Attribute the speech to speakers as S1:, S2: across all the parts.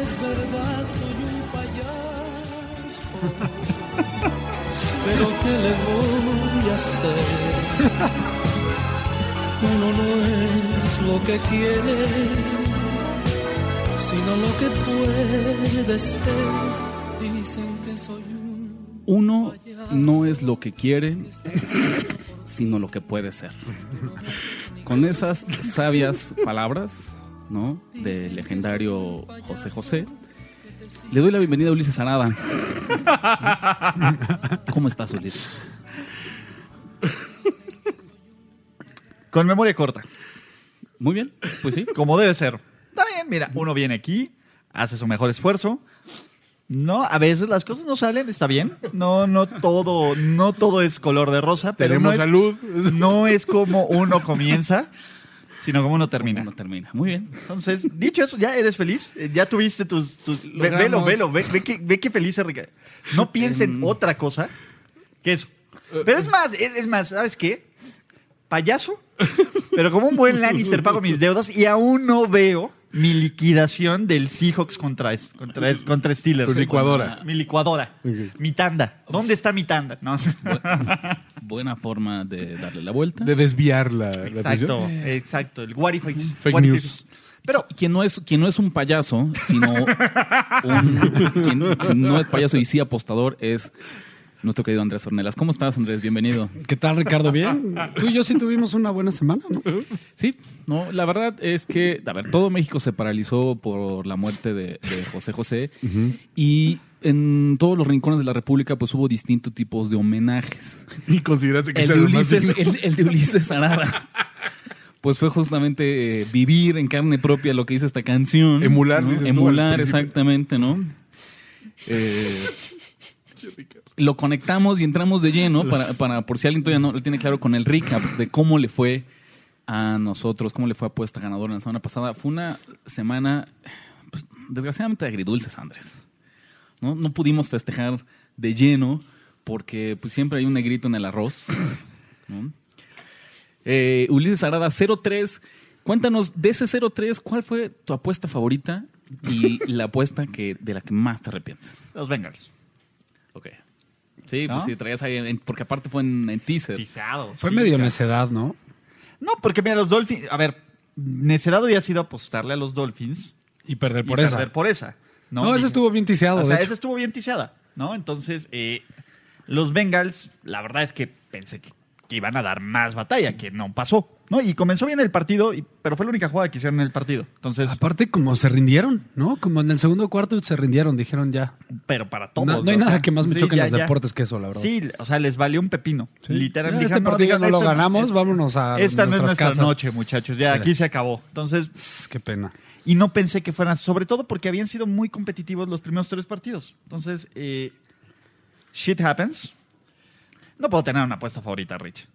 S1: Es verdad, soy un payaso. Pero ¿qué le voy a hacer? Uno no es lo que quiere, sino lo que puede ser. Dicen que soy un
S2: Uno no es lo que quiere, sino lo que puede ser. Con esas sabias palabras, ¿no? Del legendario José José, le doy la bienvenida a Ulises Arada. ¿Cómo estás, Ulises?
S3: Con memoria corta,
S2: Muy bien, pues sí.
S3: como debe ser. Está bien, mira, uno viene aquí, hace su mejor esfuerzo. No, a veces las cosas no salen, está bien. No, no todo, no todo es color de rosa, pero
S4: Tenemos
S3: no es,
S4: salud.
S3: no es como uno comienza, sino como uno termina.
S2: No termina. Muy bien.
S3: Entonces, dicho eso, ya eres feliz, Eh, ya tuviste tus, tus ve- velo, velo, ve, ve que, ve que feliz es Ricardo. No piense en
S2: Em.
S3: otra cosa que eso. Pero es más, es, es más, ¿sabes qué? Payaso, pero como un buen Lannister pago mis deudas y aún no veo mi liquidación del Seahawks contra, contra, contra Steelers.
S4: Tu licuadora.
S3: Mi licuadora. Mi tanda. ¿Dónde está mi tanda? No.
S2: Buena forma de darle la vuelta.
S4: De desviar la, la
S3: Exacto,
S4: atención.
S3: exacto. El what if I-
S4: Fake
S3: what if
S4: news.
S3: Pero
S2: Quien no es, quien no es un payaso, sino un, quien, quien no es payaso y sí apostador es nuestro querido Andrés Ornelas. ¿Cómo estás, Andrés? Bienvenido.
S5: ¿Qué tal, Ricardo? ¿Bien? Tú y yo sí tuvimos una buena semana, ¿no?
S2: Sí, no, la verdad es que, a ver, todo México se paralizó por la muerte de, de José José y en todos los rincones de la República pues hubo distintos tipos de homenajes.
S4: Y consideraste que
S2: El
S4: este
S2: de Ulises, el, el de Ulises Arada. Pues fue justamente eh, vivir en carne propia lo que dice esta canción.
S4: Emular,
S2: ¿no?
S4: dices
S2: Emular, exactamente, ¿no? Eh, lo conectamos y entramos de lleno para, para por si alguien todavía no lo tiene claro con el recap de cómo le fue a nosotros, cómo le fue a Puesta Ganadora la semana pasada. Fue una semana, pues, desgraciadamente, agridulces, Andrés. ¿no? no pudimos festejar de lleno porque pues, siempre hay un negrito en el arroz. ¿no? Eh, Ulises Arada, 0-3. Cuéntanos, de ese 0-3, ¿cuál fue tu apuesta favorita y la apuesta que, de la que más te arrepientes?
S3: los Bengals.
S2: Ok. Sí,
S3: ¿No?
S2: pues sí, traías ahí, en- porque aparte fue en, en teaser.
S5: Fue medio necedad, ¿no?
S3: No, porque mira, los Dolphins. A ver, necedad había sido apostarle a los Dolphins
S5: Y perder
S3: y
S5: por esa.
S3: perder por esa. No,
S5: No, ese estuvo bien tiseado,
S3: O sea, esa estuvo bien tiseada, ¿no? Entonces, eh, los Bengals, la verdad es que pensé que, que iban a dar más batalla, que no pasó, ¿no? Y comenzó bien el partido, pero fue la única jugada que hicieron en el partido. Entonces,
S5: Aparte, como se rindieron, ¿no? Como en el segundo cuarto se rindieron, dijeron ya.
S3: pero para todos.
S5: No, no hay
S3: o
S5: nada que más me
S3: sí,
S5: choque en
S3: ya,
S5: los
S3: ya.
S5: deportes que eso, la verdad.
S3: Sí, o sea, les valió un pepino.
S5: Sí.
S3: Literalmente.
S5: Este partido no lo ganamos, vámonos a
S3: Esta no es nuestra
S5: casas.
S3: noche, muchachos. Ya
S5: Sí.
S3: aquí se acabó. Entonces,
S5: Qué pena.
S3: Y no pensé que fueran, sobre todo porque habían sido muy competitivos los primeros tres partidos. Entonces, eh, shit happens. No puedo tener una apuesta favorita, Rich.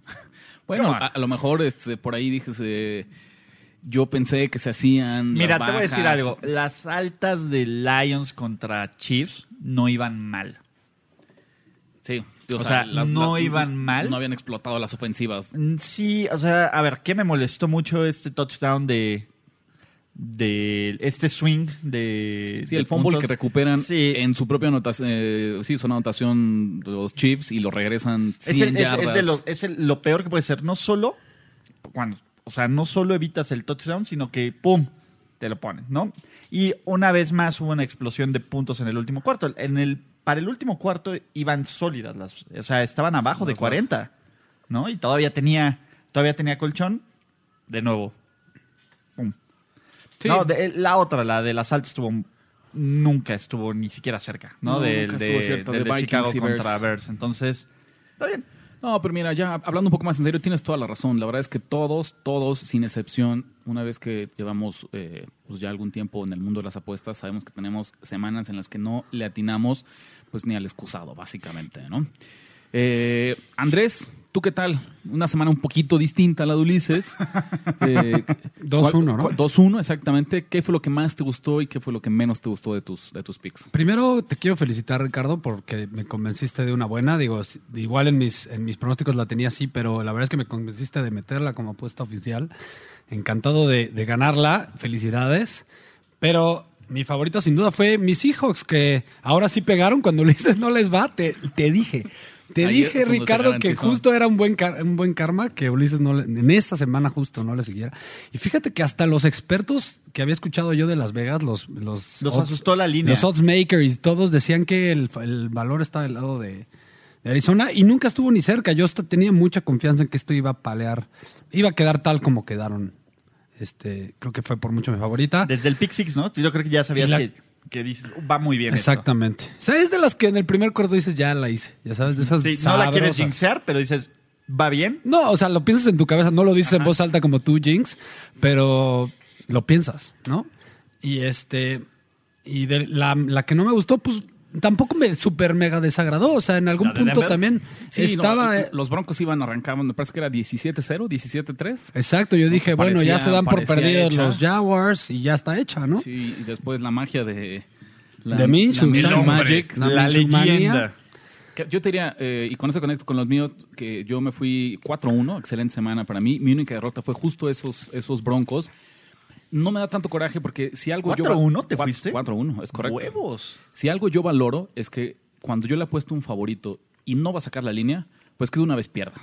S2: Bueno, a, a lo mejor este, por ahí dijes, eh, yo pensé que se hacían. las
S3: Mira, te voy a decir algo. Las altas de Lions contra Chiefs no iban mal.
S2: Sí.
S3: O sea, no iban mal.
S2: No habían explotado las ofensivas.
S3: Mm, Sí, o sea, a ver, ¿qué me molestó mucho este touchdown de. De este swing de.
S2: Sí,
S3: de
S2: el fumble
S3: puntos?
S2: que recuperan
S3: Sí.
S2: en su propia anotación, eh, sí, son anotación de los Chiefs y lo regresan 100
S3: Es, el- es-
S2: yardas.
S3: es de lo, es el- lo peor que puede ser. No solo cuando, o sea, no solo evitas el touchdown, sino que ¡pum! te lo ponen, ¿no? Y una vez más hubo una explosión de puntos en el último cuarto. En el, para el último cuarto iban sólidas las, o sea, estaban abajo de 40, ¿no? Y todavía tenía, todavía tenía colchón. De nuevo. Pum.
S2: Sí.
S3: No, de- la otra, la de las altas estuvo nunca estuvo ni siquiera cerca, ¿no?
S2: No,
S3: del
S2: nunca
S3: de,
S2: estuvo cierto, de
S3: de Chicago
S2: y
S3: contra Bears. Entonces, está bien.
S2: No, pero mira, ya hablando un poco más en serio, tienes toda la razón. La verdad es que todos, todos, sin excepción, una vez que llevamos eh, pues ya algún tiempo en el mundo de las apuestas, sabemos que tenemos semanas en las que no le atinamos pues ni al excusado, básicamente, ¿no? Eh, Andrés, ¿tú qué tal? Una semana un poquito distinta a la de Ulises. Eh,
S5: 2-1,
S2: ¿cuál-
S5: ¿no?
S2: cuál- 2-1, exactamente. ¿Qué fue lo que más te gustó y qué fue lo que menos te gustó de tus, de tus picks?
S5: Primero te quiero felicitar, Ricardo, porque me convenciste de una buena. Digo, igual en mis, en mis pronósticos la tenía así, pero la verdad es que me convenciste de meterla como apuesta oficial. Encantado de, de ganarla. Felicidades. Pero mi favorita sin duda fue mis Seahawks, que ahora sí pegaron cuando Ulises no les va. Te, te dije. Te
S2: Ayer
S5: dije, Ricardo, que justo era un buen, un buen karma que Ulises no le- en esta semana justo no le siguiera. Y fíjate que hasta los expertos que había escuchado yo de Las Vegas, los... Los,
S3: Los asustó la línea.
S5: Los odds makers y todos decían que el, el valor está del lado de, de Arizona y nunca estuvo ni cerca. Yo hasta tenía mucha confianza en que esto iba a palear, iba a quedar tal como quedaron. Este, creo que fue por mucho mi favorita.
S3: Desde el pick six, ¿no? Yo creo que ya sabías
S5: la-
S3: que, que dices, va muy bien. esto.
S5: Exactamente. O sea, es de las que en el primer cuarto dices, ya la hice. Ya sabes, de esas
S3: Sí, no la quieres jinxear, pero dices, va bien.
S5: No, o sea, lo piensas en tu cabeza, no lo dices en voz alta como tú, Jinx, pero lo piensas, ¿no? Y este, y de la, la que no me gustó, pues tampoco me super mega desagradó. O sea, en algún
S3: ¿La de
S5: punto
S3: Denver?
S5: también
S2: Sí, no,
S5: estaba. eh,
S2: los Broncos iban arrancando, me parece que era 17-0, 17-3.
S5: Exacto, yo dije, bueno, ya se dan por perdidos los Jaguars y ya está hecha, ¿no?
S2: Sí, y después la magia de. La,
S5: De Minshew.
S2: Magic.
S5: La
S3: La leyenda.
S2: Yo te diría, eh, y con eso conecto con los míos, que yo me fui 4-1, excelente semana para mí. Mi única derrota fue justo esos, esos Broncos. No me da tanto coraje porque si algo yo...
S3: 4-1 te fuiste?
S2: 4-1, es correcto.
S3: Huevos.
S2: Si algo yo valoro es que cuando yo le apuesto un favorito y no va a sacar la línea, pues que de una vez pierda.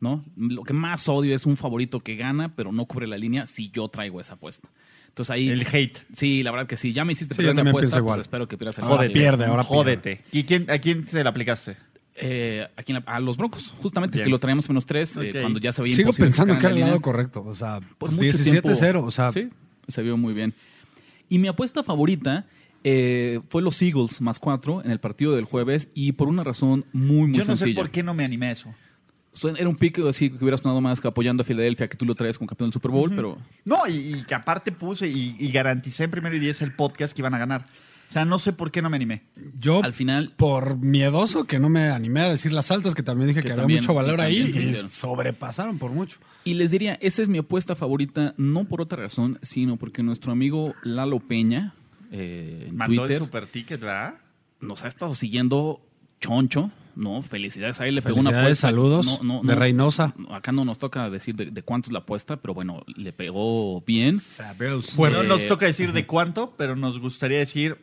S2: ¿no? Lo que más odio es un favorito que gana, pero no cubre la línea si yo traigo esa apuesta. Entonces ahí.
S3: El hate.
S2: Sí, la verdad que sí. Ya me hiciste
S5: Sí,
S2: perder la apuesta, pues
S5: igual.
S2: espero que pierdas el partido.
S5: pierde, ahora
S3: Jódete. ¿Y quién, a quién se la aplicaste?
S2: Eh, ¿a, quién la- a los Broncos, justamente,
S3: Bien.
S2: que lo traíamos menos tres, eh, cuando ya se veía
S5: Sigo pensando que era el
S2: la
S5: lado correcto. O sea,
S2: Por mucho
S5: 17-0.
S2: tiempo.
S5: O sea,
S2: Sí, se vio muy bien. Y mi apuesta favorita eh, fue los Eagles más cuatro en el partido del jueves y por una razón muy, muy
S3: Yo no sé
S2: sencilla.
S3: por qué no me animé a eso.
S2: Era un pick así que hubiera sonado más que apoyando a Filadelfia, que tú lo traes como campeón del Super Bowl, pero
S3: No, y, y que aparte puse y, y garanticé en primero y diez el podcast que iban a ganar. O sea, no sé por qué no me animé.
S5: yo
S2: al final
S5: por miedoso que no me animé a decir las altas, que también dije
S2: Que
S5: que,
S2: también-
S5: había mucho valor ahí y sobrepasaron por mucho.
S2: Y les diría, esa es mi apuesta favorita, no por otra razón, sino porque nuestro amigo Lalo Peña eh, en
S3: Mandó
S2: Twitter
S3: el super ticket, ¿verdad?
S2: nos ha estado siguiendo choncho, ¿no? Felicidades a él, le pegó una
S5: Felicidades,
S2: apuesta.
S5: saludos
S2: No, no,
S5: de
S2: no,
S5: Reynosa.
S2: Acá no nos toca decir de, de cuánto es la apuesta, pero bueno, le pegó bien.
S3: Bueno,
S2: Eh,
S3: nos toca decir de cuánto, pero nos gustaría decir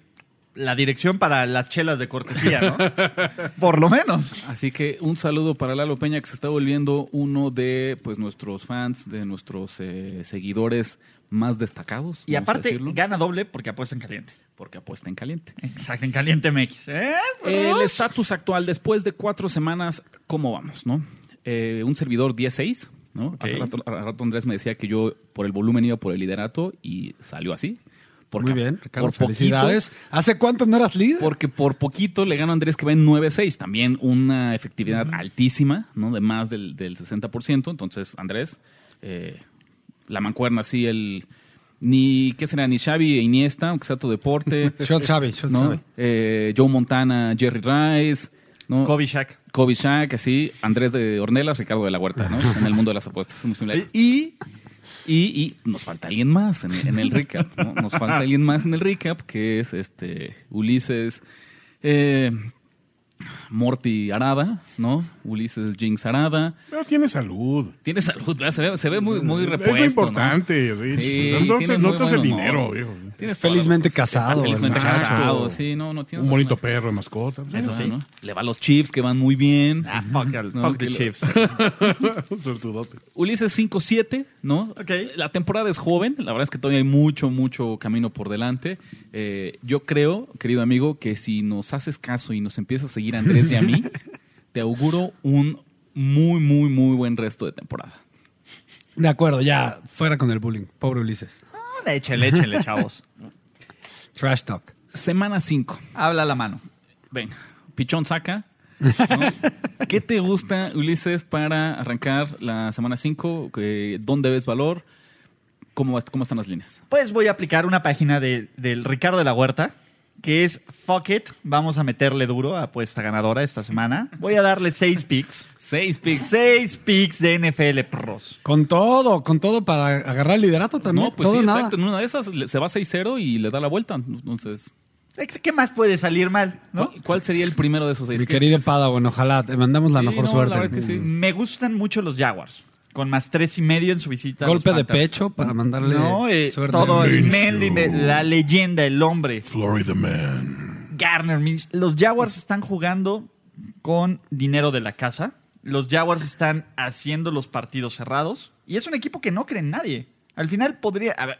S3: la dirección para las chelas de cortesía, ¿no? Por lo menos.
S2: Así que un saludo para Lalo Peña, que se está volviendo uno de pues nuestros fans, de nuestros eh, seguidores más destacados.
S3: Y aparte, gana doble porque apuesta en caliente.
S2: porque apuesta en caliente.
S3: Exacto, en caliente MX. ¿Eh?
S2: El estatus actual, después de cuatro semanas, ¿cómo vamos? no? Eh, un servidor 10-6, ¿no?
S3: Ok.
S2: Hace rato, hace rato Andrés me decía que yo por el volumen iba por el liderato y salió así. Porque
S5: Muy bien, Ricardo,
S2: por poquito-
S5: felicidades. ¿Hace cuánto no eras líder?
S2: porque por poquito le gano a Andrés que va en 9-6. También una efectividad altísima, ¿no? De más del, del 60%. Entonces, Andrés, eh, la mancuerna así, el... Ni, ¿qué será? Ni Xavi e Iniesta, aunque sea tu deporte.
S5: Shot Xavi, shot
S2: ¿no?
S5: Xavi.
S2: Eh, Joe Montana, Jerry Rice, ¿no?
S3: Kobe Shaq.
S2: Kobe Shaq, así, Andrés de Ornelas, Ricardo de la Huerta, ¿no? En el mundo de las apuestas, es muy similar. Y, y, y nos falta alguien más en, en el recap, ¿no? Nos falta alguien más en el recap, que es este Ulises eh, Morty Arada, ¿no? Ulises Jinx Arada.
S4: Pero tiene salud.
S2: Tiene salud, ¿verdad? se ve, se ve muy, muy
S4: Es lo importante, Rich.
S2: Sí,
S4: no te,
S2: muy
S4: no hace dinero, viejo.
S2: Tienes
S5: felizmente casado,
S2: felizmente casado, sí, no, no tiene
S6: Un bonito perro de mascota.
S3: Eso
S2: Eso
S3: sí.
S2: ¿no? Le va a los Chiefs que van muy bien.
S3: Ah, fuck, el-
S2: No,
S3: fuck the Chiefs.
S6: Suertudote.
S2: Ulises 5-7, ¿no?
S3: Ok.
S2: La temporada es joven, la verdad es que todavía hay mucho, mucho camino por delante. Eh, yo creo, querido amigo, que si nos haces caso y nos empiezas a seguir a Andrés y a mí, te auguro un muy, muy, muy buen resto de temporada.
S5: De acuerdo, ya, fuera con el bullying. Pobre Ulises.
S3: Ah, Échenle, échenle, chavos.
S5: Trash talk.
S2: Semana 5.
S3: Habla la mano.
S2: Venga, pichón saca. ¿no? ¿Qué te gusta, Ulises, para arrancar la semana 5? ¿Dónde ves valor? ¿Cómo, vas- ¿Cómo están las líneas?
S3: Pues voy a aplicar una página de, del Ricardo de la Huerta, que es Fuck It. Vamos a meterle duro a apuesta ganadora esta semana. Voy a darle seis picks.
S2: Seis picks.
S3: Seis picks de NFL Pros.
S5: Con todo, con todo para agarrar el liderato también.
S2: No, pues
S5: todo
S2: sí,
S5: nada.
S2: exacto. En una de esas se va 6-0 y le da la vuelta. Entonces,
S3: ¿Qué más puede salir mal? ¿no?
S2: ¿cuál, sería el primero de esos seis?
S5: Mi
S2: ¿Qué-
S5: querido? Padawan, ojalá te mandamos la
S2: Sí,
S5: mejor
S2: no,
S5: suerte.
S2: la verdad que sí.
S3: Me gustan mucho los Jaguars. Con más tres y medio en su visita. a los
S5: Golpe de
S3: Panthers.
S5: pecho para mandarle
S3: No, eh,
S5: suerte.
S3: todo el. Manly, la leyenda, el hombre.
S6: Florida Man.
S3: Garner Minshew. Los Jaguars están jugando con dinero de la casa. Los Jaguars están haciendo los partidos cerrados. Y es un equipo que no cree en nadie. Al final podría. A ver,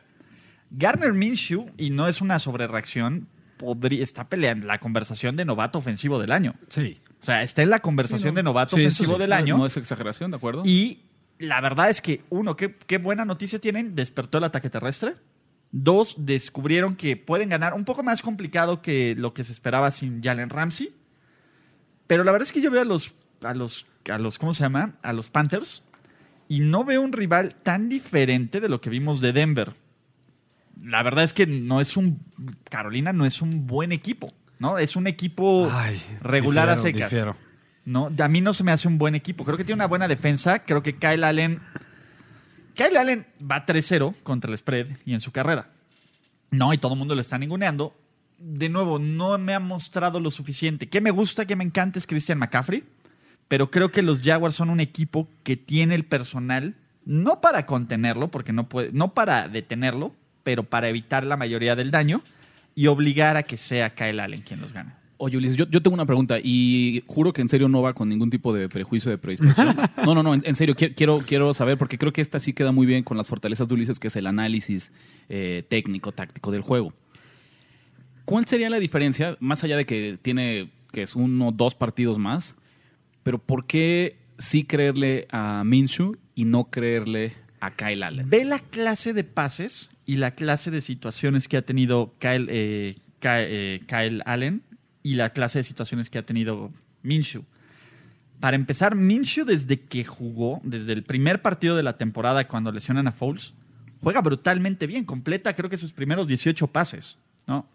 S3: Garner Minshew, y no es una sobrereacción, podría, está peleando la conversación de novato ofensivo del año.
S5: Sí.
S3: O sea, está en la conversación de novato
S5: Sí,
S3: ofensivo
S5: sí.
S3: del
S2: No,
S3: año.
S2: No es exageración, ¿de acuerdo?
S3: Y la verdad es que, uno, qué, qué buena noticia tienen, despertó el ataque terrestre. Dos, descubrieron que pueden ganar un poco más complicado que lo que se esperaba sin Jalen Ramsey. Pero la verdad es que yo veo a los, a los, a los, ¿cómo se llama? A los Panthers y no veo un rival tan diferente de lo que vimos de Denver. La verdad es que no es un, Carolina no es un buen equipo, ¿no? Es un equipo
S5: Ay,
S3: regular a secas.
S5: difiero.
S3: No, a mí no se me hace un buen equipo. Creo que tiene una buena defensa. Creo que Kyle Allen. Kyle Allen va 3-0 contra el spread y en su carrera. No, y todo el mundo lo está ninguneando. De nuevo, no me ha mostrado lo suficiente. Que me gusta, que me encanta es Christian McCaffrey. Pero creo que los Jaguars son un equipo que tiene el personal, no para contenerlo, porque no puede, no para detenerlo, pero para evitar la mayoría del daño y obligar a que sea Kyle Allen quien los gane.
S2: Oye, Ulises, yo, yo tengo una pregunta y juro que en serio no va con ningún tipo de prejuicio de predisposición. No, no, no, en, en serio, qui- quiero, quiero saber, porque creo que esta sí queda muy bien con las fortalezas de Ulises, que es el análisis eh, técnico, táctico del juego. ¿Cuál sería la diferencia, más allá de que tiene, que es uno o dos partidos más, pero por qué sí creerle a Minshew y no creerle a Kyle Allen?
S3: Ve la clase de pases y la clase de situaciones que ha tenido Kyle, eh, eh, Kyle Allen y la clase de situaciones que ha tenido Minshew. Para empezar, Minshew desde que jugó, desde el primer partido de la temporada cuando lesionan a Foles, juega brutalmente bien, completa creo que sus primeros 18 pases, ¿no?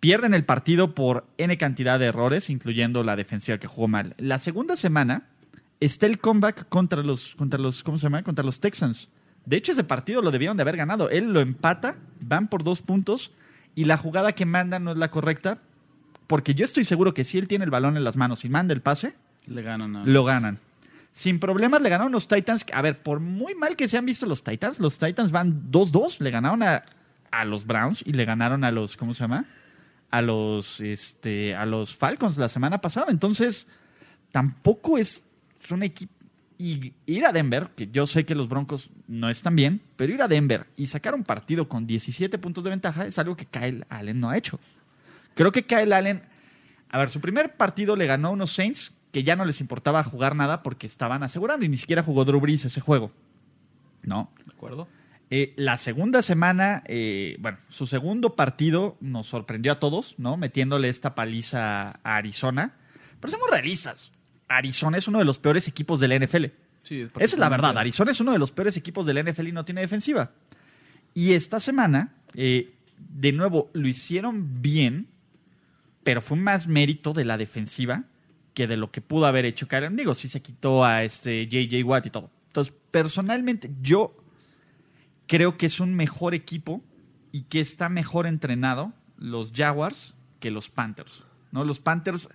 S3: Pierden el partido por N cantidad de errores, incluyendo la defensiva que jugó mal. La segunda semana está el comeback contra los, contra los, ¿cómo se llama? Contra los Texans. De hecho, ese partido lo debieron de haber ganado. Él lo empata, van por dos puntos y la jugada que manda no es la correcta, porque yo estoy seguro que si él tiene el balón en las manos y manda el pase,
S2: Le ganan a
S3: lo ganan. Sin problemas le ganaron los Titans. A ver, por muy mal que se han visto los Titans, los Titans van 2-2. Le ganaron a, a los Browns y le ganaron a los, ¿cómo se llama? A los, este, a los Falcons la semana pasada. Entonces, tampoco es un equipo. Y ir a Denver, que yo sé que los Broncos no están bien, pero ir a Denver y sacar un partido con 17 puntos de ventaja es algo que Kyle Allen no ha hecho. Creo que Kyle Allen, a ver, su primer partido le ganó a unos Saints que ya no les importaba jugar nada porque estaban asegurando y ni siquiera jugó Drew Brees ese juego. ¿No?
S2: ¿De acuerdo?
S3: Eh, la segunda semana, eh, bueno, su segundo partido nos sorprendió a todos, ¿no? Metiéndole esta paliza a Arizona. Pero seamos realistas. Arizona es uno de los peores equipos de la NFL.
S2: Sí,
S3: Esa es la verdad. Arizona es uno de los peores equipos de la NFL y no tiene defensiva. Y esta semana, eh, de nuevo, lo hicieron bien, pero fue más mérito de la defensiva que de lo que pudo haber hecho Karen. Digo, sí se quitó a este JJ Watt y todo. Entonces, personalmente, yo creo que es un mejor equipo y que está mejor entrenado los Jaguars que los Panthers. ¿no? Los Panthers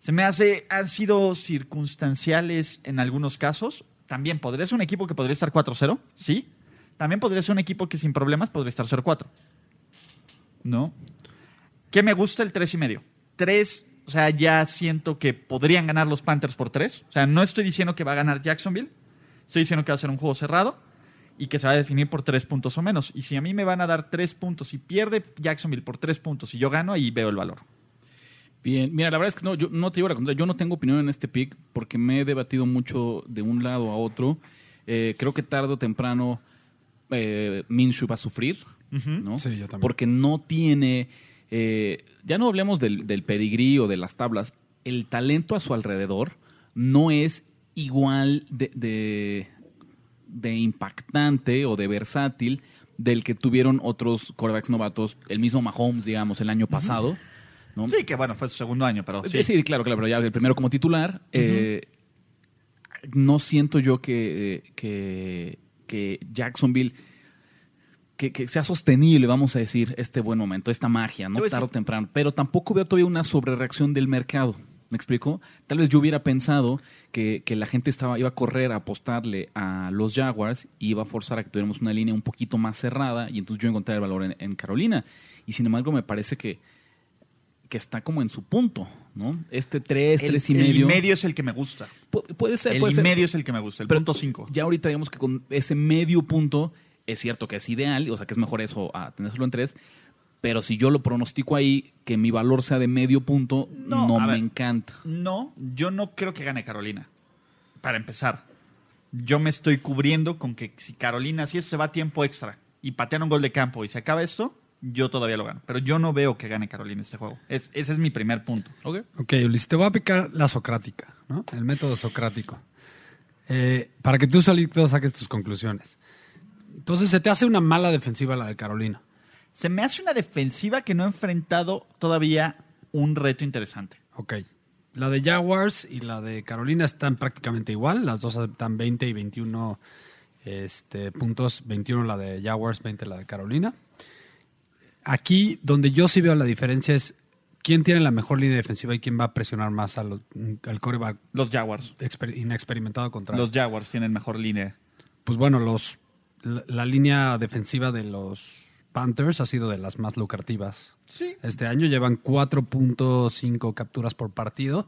S3: se me hace, han sido circunstanciales en algunos casos. También podría ser un equipo que podría estar 4-0, sí. También podría ser un equipo que sin problemas podría estar 0-4. ¿no? ¿Qué me gusta el tres y medio? Tres, o sea, ya siento que podrían ganar los Panthers por tres. O sea, no estoy diciendo que va a ganar Jacksonville. Estoy diciendo que va a ser un juego cerrado y que se va a definir por tres puntos o menos. Y si a mí me van a dar tres puntos y pierde Jacksonville por tres puntos y yo gano, ahí veo el valor.
S2: Bien, mira, la verdad es que no, yo no te digo la contraria. Yo no tengo opinión en este pick porque me he debatido mucho de un lado a otro. Eh, creo que tarde o temprano eh, Minshew va a sufrir, ¿no?
S5: Sí, yo también.
S2: Porque no tiene, eh, ya no hablemos del, del pedigrí o de las tablas, el talento a su alrededor no es igual de, de, de impactante o de versátil del que tuvieron otros quarterbacks novatos, el mismo Mahomes, digamos, el año pasado. ¿no?
S3: Sí, que bueno, fue su segundo año, pero sí.
S2: Sí, claro, claro, pero ya el primero como titular. eh, no siento yo que, que, que Jacksonville. Que, que sea sostenible, vamos a decir, este buen momento, esta magia, ¿no? Tarde o temprano. Pero tampoco veo todavía una sobrereacción del mercado. ¿Me explico? Tal vez yo hubiera pensado que, que la gente estaba, iba a correr a apostarle a los Jaguars y iba a forzar a que tuviéramos una línea un poquito más cerrada y entonces yo encontré el valor en, en Carolina. Y sin embargo, me parece que, que está como en su punto, ¿no? Este 3,
S3: El,
S2: 3 y
S3: el
S2: medio.
S3: medio es el que me gusta.
S2: Pu- puede ser,
S3: El
S2: puede ser.
S3: medio es el que me gusta, el
S2: Pero
S3: punto 5.
S2: Ya ahorita digamos que con ese medio punto es cierto que es ideal, o sea que es mejor eso a tenerlo en 3, pero si yo lo pronostico ahí, que mi valor sea de medio punto,
S3: No,
S2: me
S3: ver.
S2: encanta.
S3: No, yo no creo que gane Carolina. Para empezar, yo me estoy cubriendo con que si Carolina, si eso se va a tiempo extra y patean un gol de campo y se acaba esto, yo todavía lo gano. Pero yo no veo que gane Carolina este juego. Es- ese es mi primer punto.
S5: Ok, Ulises, te voy a aplicar la socrática, ¿no? El método socrático. Eh, para que tú solito saques tus conclusiones. Entonces, se te hace una mala defensiva la de Carolina.
S3: Se me hace una defensiva que no ha enfrentado todavía un reto interesante.
S5: Ok. La de Jaguars y la de Carolina están prácticamente igual. Las dos están 20 y 21 este, puntos. 21 la de Jaguars, 20 la de Carolina. Aquí, donde yo sí veo la diferencia es quién tiene la mejor línea defensiva y quién va a presionar más a los- al coreback
S3: Los Jaguars.
S5: exper- inexperimentado contra
S3: Los Jaguars tienen mejor línea.
S5: Pues bueno, los, la, la línea defensiva de los Panthers ha sido de las más lucrativas.
S3: Sí.
S5: Este año llevan 4.5 capturas por partido.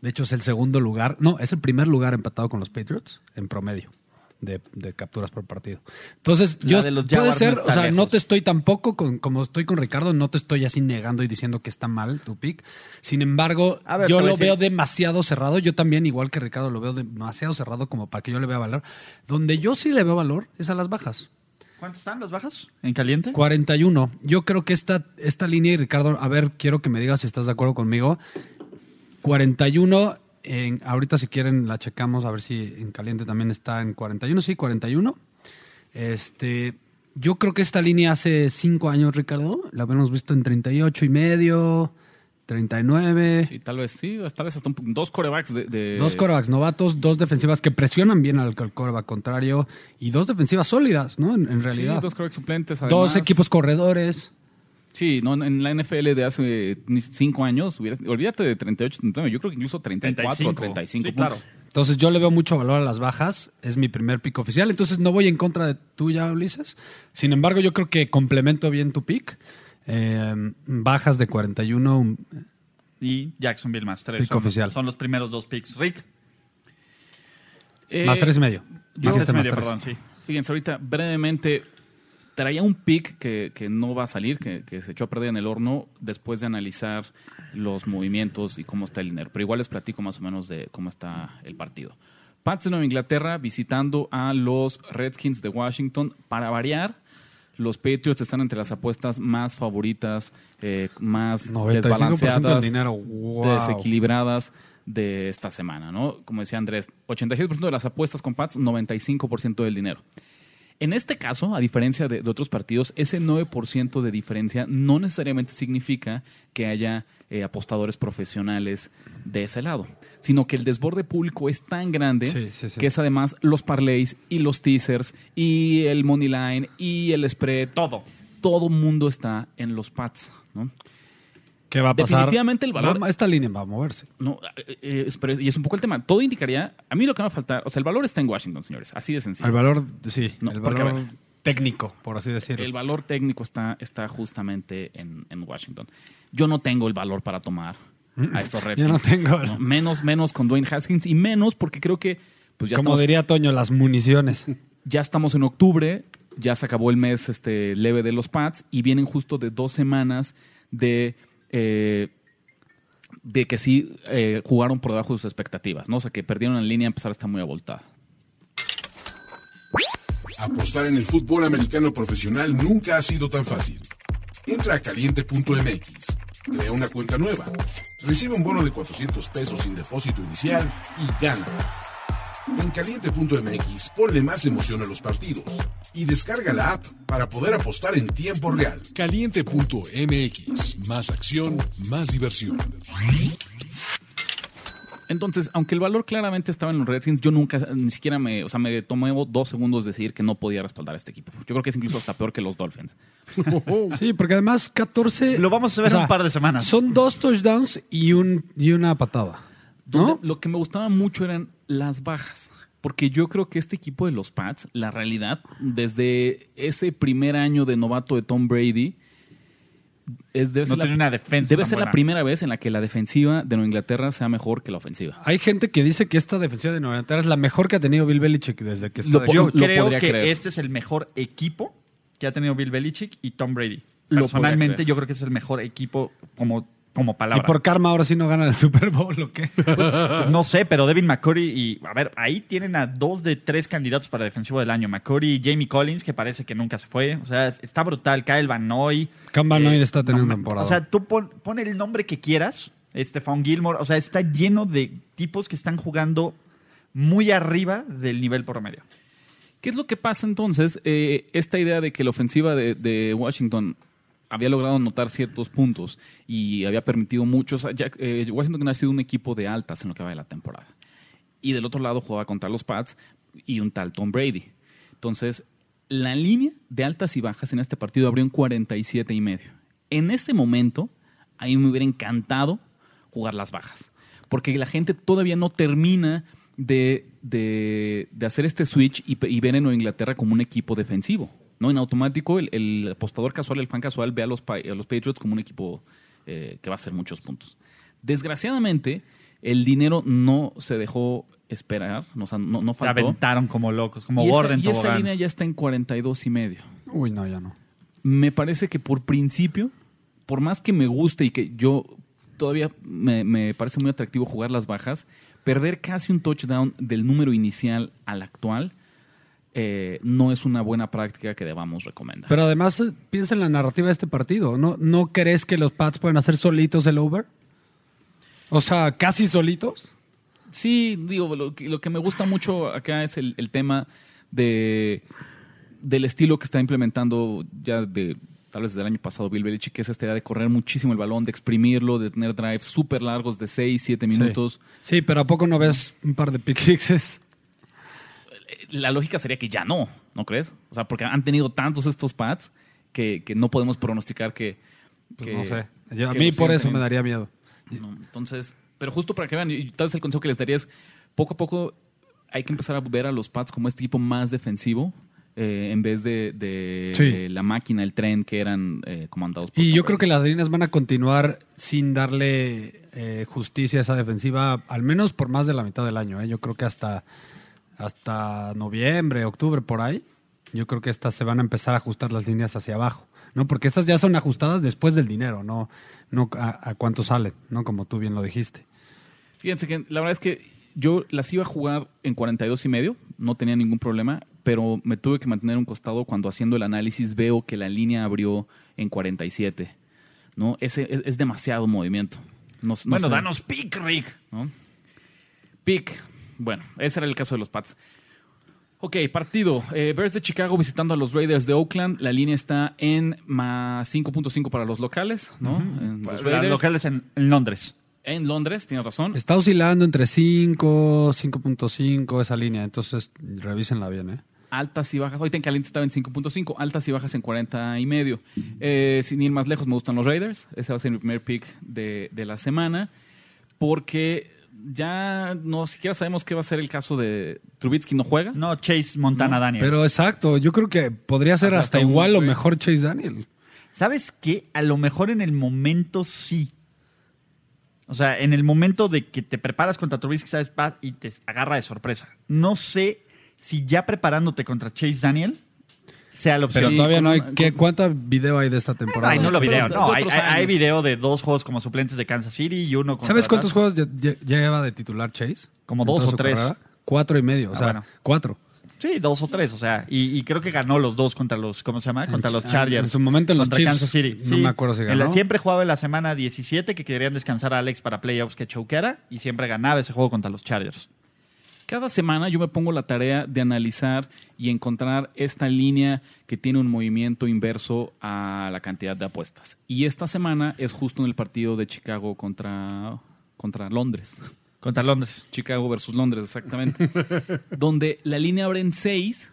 S5: De hecho, es el segundo lugar. No, es el primer lugar empatado con los Patriots en promedio de, de capturas por partido. Entonces,
S3: La
S5: yo
S3: de los
S5: puede ser,
S3: no
S5: o sea, no te estoy tampoco con, como estoy con Ricardo, no te estoy así negando y diciendo que está mal tu pick. Sin embargo,
S3: ver,
S5: yo lo veo demasiado cerrado. Yo también, igual que Ricardo, lo veo demasiado cerrado como para que yo le vea valor. Donde yo sí le veo valor es a las bajas.
S3: ¿Cuántas están las bajas? ¿En caliente?
S5: 41. Yo creo que esta, esta línea, y Ricardo, a ver, quiero que me digas si estás de acuerdo conmigo. 41, en, ahorita si quieren la checamos, a ver si en caliente también está en 41. Sí, 41. Este, yo creo que esta línea hace cinco años, Ricardo, la habíamos visto en 38 y medio, 39.
S2: Sí, tal vez sí, tal vez hasta un- dos corebacks de... de-
S5: Dos corebacks novatos, dos defensivas que presionan bien al, al coreback contrario y dos defensivas sólidas, ¿no? En, en
S2: Sí,
S5: realidad.
S2: dos corebacks suplentes.
S5: dos equipos corredores.
S2: Sí, no, en la NFL de hace cinco años, hubieras- olvídate de 38, 39, yo creo que incluso 34 o 35
S3: Sí,
S2: puntos.
S3: claro.
S5: Entonces yo le veo mucho valor a las bajas, es mi primer pick oficial, entonces no voy en contra de tuya, Ulises. Sin embargo, yo creo que complemento bien tu pick. Eh, bajas de 41, un-
S3: Y Jacksonville más tres.
S5: Pick
S3: son,
S5: oficial.
S3: Son los primeros dos picks. Rick.
S2: Eh,
S5: más tres y medio.
S2: yo-
S3: Más tres y medio,
S5: tres.
S3: perdón, sí.
S2: Fíjense, ahorita brevemente traía un pick que, que no va a salir, que, que se echó a perder en el horno después de analizar los movimientos y cómo está el dinero. Pero igual les platico más o menos de cómo está el partido. Pats de Nueva Inglaterra visitando a los Redskins de Washington. Para variar, los Patriots están entre las apuestas más favoritas, eh, más
S5: 95% del
S2: desbalanceadas,
S5: dinero. Wow.
S2: desequilibradas de esta semana, ¿no? Como decía Andrés, 86% de las apuestas con Pats, 95% del dinero. En este caso, a diferencia de, de otros partidos, ese 9% de diferencia no necesariamente significa que haya eh, apostadores profesionales de ese lado, sino que el desborde público es tan grande
S5: Sí, sí, sí.
S2: que es además los parlays y los teasers y el money line y el spread.
S3: Todo.
S2: Todo mundo está en los Pats, ¿no?
S5: ¿Qué va a pasar?
S2: Definitivamente el valor-
S5: Va- esta línea va a moverse.
S2: No, eh, eh, es- pero- y es un poco el tema. Todo indicaría, a mí lo que me va a faltar, o sea, el valor está en Washington, señores, así de sencillo.
S5: El valor, sí.
S2: No,
S5: el valor, técnico, por así decirlo.
S2: El valor técnico está, está justamente en, en Washington. Yo no tengo el valor para tomar a estos
S5: Yo
S2: Redskins.
S5: no tengo.
S2: ¿no? Menos, menos con Dwayne Haskins y menos porque creo que pues ya
S5: Como
S2: estamos,
S5: diría Toño, las municiones.
S2: ya estamos en octubre, ya se acabó el mes este, leve de los Pats y vienen justo de dos semanas de, eh, de que sí eh, jugaron por debajo de sus expectativas, ¿no? O sea, que perdieron en línea, empezar a estar muy abultada.
S6: Apostar en el fútbol americano profesional nunca ha sido tan fácil. Entra a caliente.mx, crea una cuenta nueva, recibe un bono de 400 pesos sin depósito inicial y gana. En caliente.mx ponle más emoción a los partidos y descarga la app para poder apostar en tiempo real.
S4: Caliente.mx. Más acción, más diversión.
S2: Entonces, aunque el valor claramente estaba en los Redskins, yo nunca, ni siquiera me, o sea, me tomé dos segundos decir que no podía respaldar a este equipo. Yo creo que es incluso hasta peor que los Dolphins.
S5: Sí, porque además 14...
S3: Lo vamos a ver
S5: o sea,
S3: en un par de semanas.
S5: Son dos touchdowns y, un, y una patada. ¿No?
S2: Lo que me gustaba mucho eran las bajas. Porque yo creo que este equipo de los Pats, la realidad, desde ese primer año de novato de Tom Brady, es, debe
S3: No
S2: ser, la,
S3: una defensa
S2: debe ser la primera vez en la que la defensiva de Nueva Inglaterra sea mejor que la ofensiva.
S5: Hay gente que dice que esta defensiva de Nueva Inglaterra es la mejor que ha tenido Bill Belichick desde que está
S2: Lo
S3: Yo
S2: lo
S3: creo que
S2: creer.
S3: este es el mejor equipo que ha tenido Bill Belichick y Tom Brady. Personalmente, yo creo que es el mejor equipo como, como
S5: ¿Y
S3: palabra.
S5: por karma ahora sí no gana el Super Bowl o qué?
S3: Pues no sé, pero Devin McCurry y. A ver, ahí tienen a dos de tres candidatos para defensivo del año. McCurry y Jamie Collins, que parece que nunca se fue. O sea, está brutal. Kyle Van Noy.
S5: Cam Van Noy está teniendo
S3: no,
S5: temporada.
S3: O sea, tú pon, pon el nombre que quieras. Stephon Gilmore. O sea, está lleno de tipos que están jugando muy arriba del nivel promedio.
S2: ¿Qué es lo que pasa entonces? Eh, esta idea de que la ofensiva de, de Washington había logrado anotar ciertos puntos y había permitido muchos. ya, eh, Washington ha sido un equipo de altas en lo que va de la temporada. Y del otro lado jugaba contra los Pats y un tal Tom Brady. Entonces, la línea de altas y bajas en este partido abrió en 47 y medio. En ese momento, a mí me hubiera encantado jugar las bajas. Porque la gente todavía no termina de, de- hacer este switch y, y ver Nueva Inglaterra como un equipo defensivo. ¿No? En automático, el, el apostador casual, el fan casual, ve a los, a los Patriots como un equipo eh, que va a hacer muchos puntos. Desgraciadamente, el dinero no se dejó esperar, no, o sea, no, no
S3: Se
S2: faltó.
S3: aventaron como locos, como
S2: y esa,
S3: Gordon
S2: y esa línea ya está en 42 y medio.
S5: Uy, no, ya no.
S2: Me parece que por principio, por más que me guste y que yo todavía me, me parece muy atractivo jugar las bajas, perder casi un touchdown del número inicial al actual eh, no es una buena práctica que debamos recomendar.
S5: Pero además, eh, piensa en la narrativa de este partido. ¿No, ¿No crees que los Pats pueden hacer solitos el over? O sea, casi solitos.
S2: Sí, digo, lo que, lo que me gusta mucho acá es el, el tema de del estilo que está implementando ya de tal vez desde el año pasado Bill Belichick, que es esta idea de correr muchísimo el balón, de exprimirlo, de tener drives súper largos de 6, 7 minutos.
S5: Sí, pero ¿a poco no ves un par de pick sixes?
S2: La lógica sería que ya no, ¿no crees? O sea, porque han tenido tantos estos pads que, que no podemos pronosticar que...
S5: Pues
S2: que-
S5: no sé. Yo- a mí por eso me daría miedo.
S2: No, entonces, pero justo para que vean, y tal vez el consejo que les daría es, poco a poco hay que empezar a ver a los Pats como este equipo más defensivo, eh, en vez de, de
S5: Sí.
S2: la máquina, el tren que eran eh, comandados por
S5: Y yo creo que las líneas van a continuar sin darle eh, justicia a esa defensiva, al menos por más de la mitad del año. ¿eh? Yo creo que hasta, hasta noviembre, octubre, por ahí, yo creo que estas se van a empezar a ajustar las líneas hacia abajo. ¿no? Porque estas ya son ajustadas después del dinero, no, no a, a cuánto salen, ¿no? como tú bien lo dijiste.
S2: Fíjense que la verdad es que yo las iba a jugar en 42 y medio, no tenía ningún problema, pero me tuve que mantener un costado cuando haciendo el análisis veo que la línea abrió en 47. ¿no? Ese es, es demasiado movimiento. No- no
S3: bueno,
S2: sé.
S3: danos pick, Rick.
S2: ¿no? Pick. Bueno, ese era el caso de los Pats. Ok, partido. Eh, Bears de Chicago visitando a los Raiders de Oakland. La línea está en más 5.5 para los locales, ¿no? En los Raiders.
S3: locales en, en Londres.
S2: En Londres, tienes razón.
S5: Está oscilando entre 5, 5.5 esa línea, entonces revísenla bien. ¿eh?
S2: Altas y bajas. Ahorita en caliente estaba en 5.5. Altas y bajas en 40 y medio. Eh, sin ir más lejos, me gustan los Raiders. Ese va a ser mi primer pick de, de la semana. Porque ya no siquiera sabemos qué va a ser el caso de Trubitsky no juega.
S3: No, Chase Montana Daniel.
S5: Pero exacto, yo creo que podría ser
S2: Hasta
S5: igual o
S2: trade.
S5: mejor Chase Daniel.
S3: ¿Sabes qué? A lo mejor en el momento sí. O sea, en el momento de que te preparas contra Trubisky, sabes, y te agarra de sorpresa. No sé si ya preparándote contra Chase Daniel sea la opción.
S5: Pero
S2: Sí,
S5: todavía
S2: con
S5: no hay. ¿qué,
S2: con-
S5: ¿Cuánto video hay de esta temporada?
S3: Ay, no lo video.
S2: de-
S3: No, hay, hay- video de dos juegos como suplentes de Kansas City y uno contra
S5: ¿Sabes cuántos juegos lleva de titular Chase?
S3: Como dos o tres.
S5: carrera. Cuatro y medio, o
S3: Ah,
S5: sea,
S3: bueno.
S5: cuatro.
S3: Sí, dos o tres, o sea, y, y creo que ganó los dos contra los, ¿cómo se llama? Contra los Chargers.
S5: en su momento en los
S3: contra
S5: Chiefs,
S3: Kansas City.
S5: no me acuerdo si
S3: la-
S5: ganó.
S3: siempre jugaba en la semana 17 que querían descansar a Alex para playoffs que choqueara y siempre ganaba ese juego contra los Chargers.
S2: Cada semana yo me pongo la tarea de analizar y encontrar esta línea que tiene un movimiento inverso a la cantidad de apuestas. Y esta semana es justo en el partido de Chicago contra, contra Londres.
S3: Contra Londres.
S2: Chicago versus Londres, exactamente. donde la línea abre en 6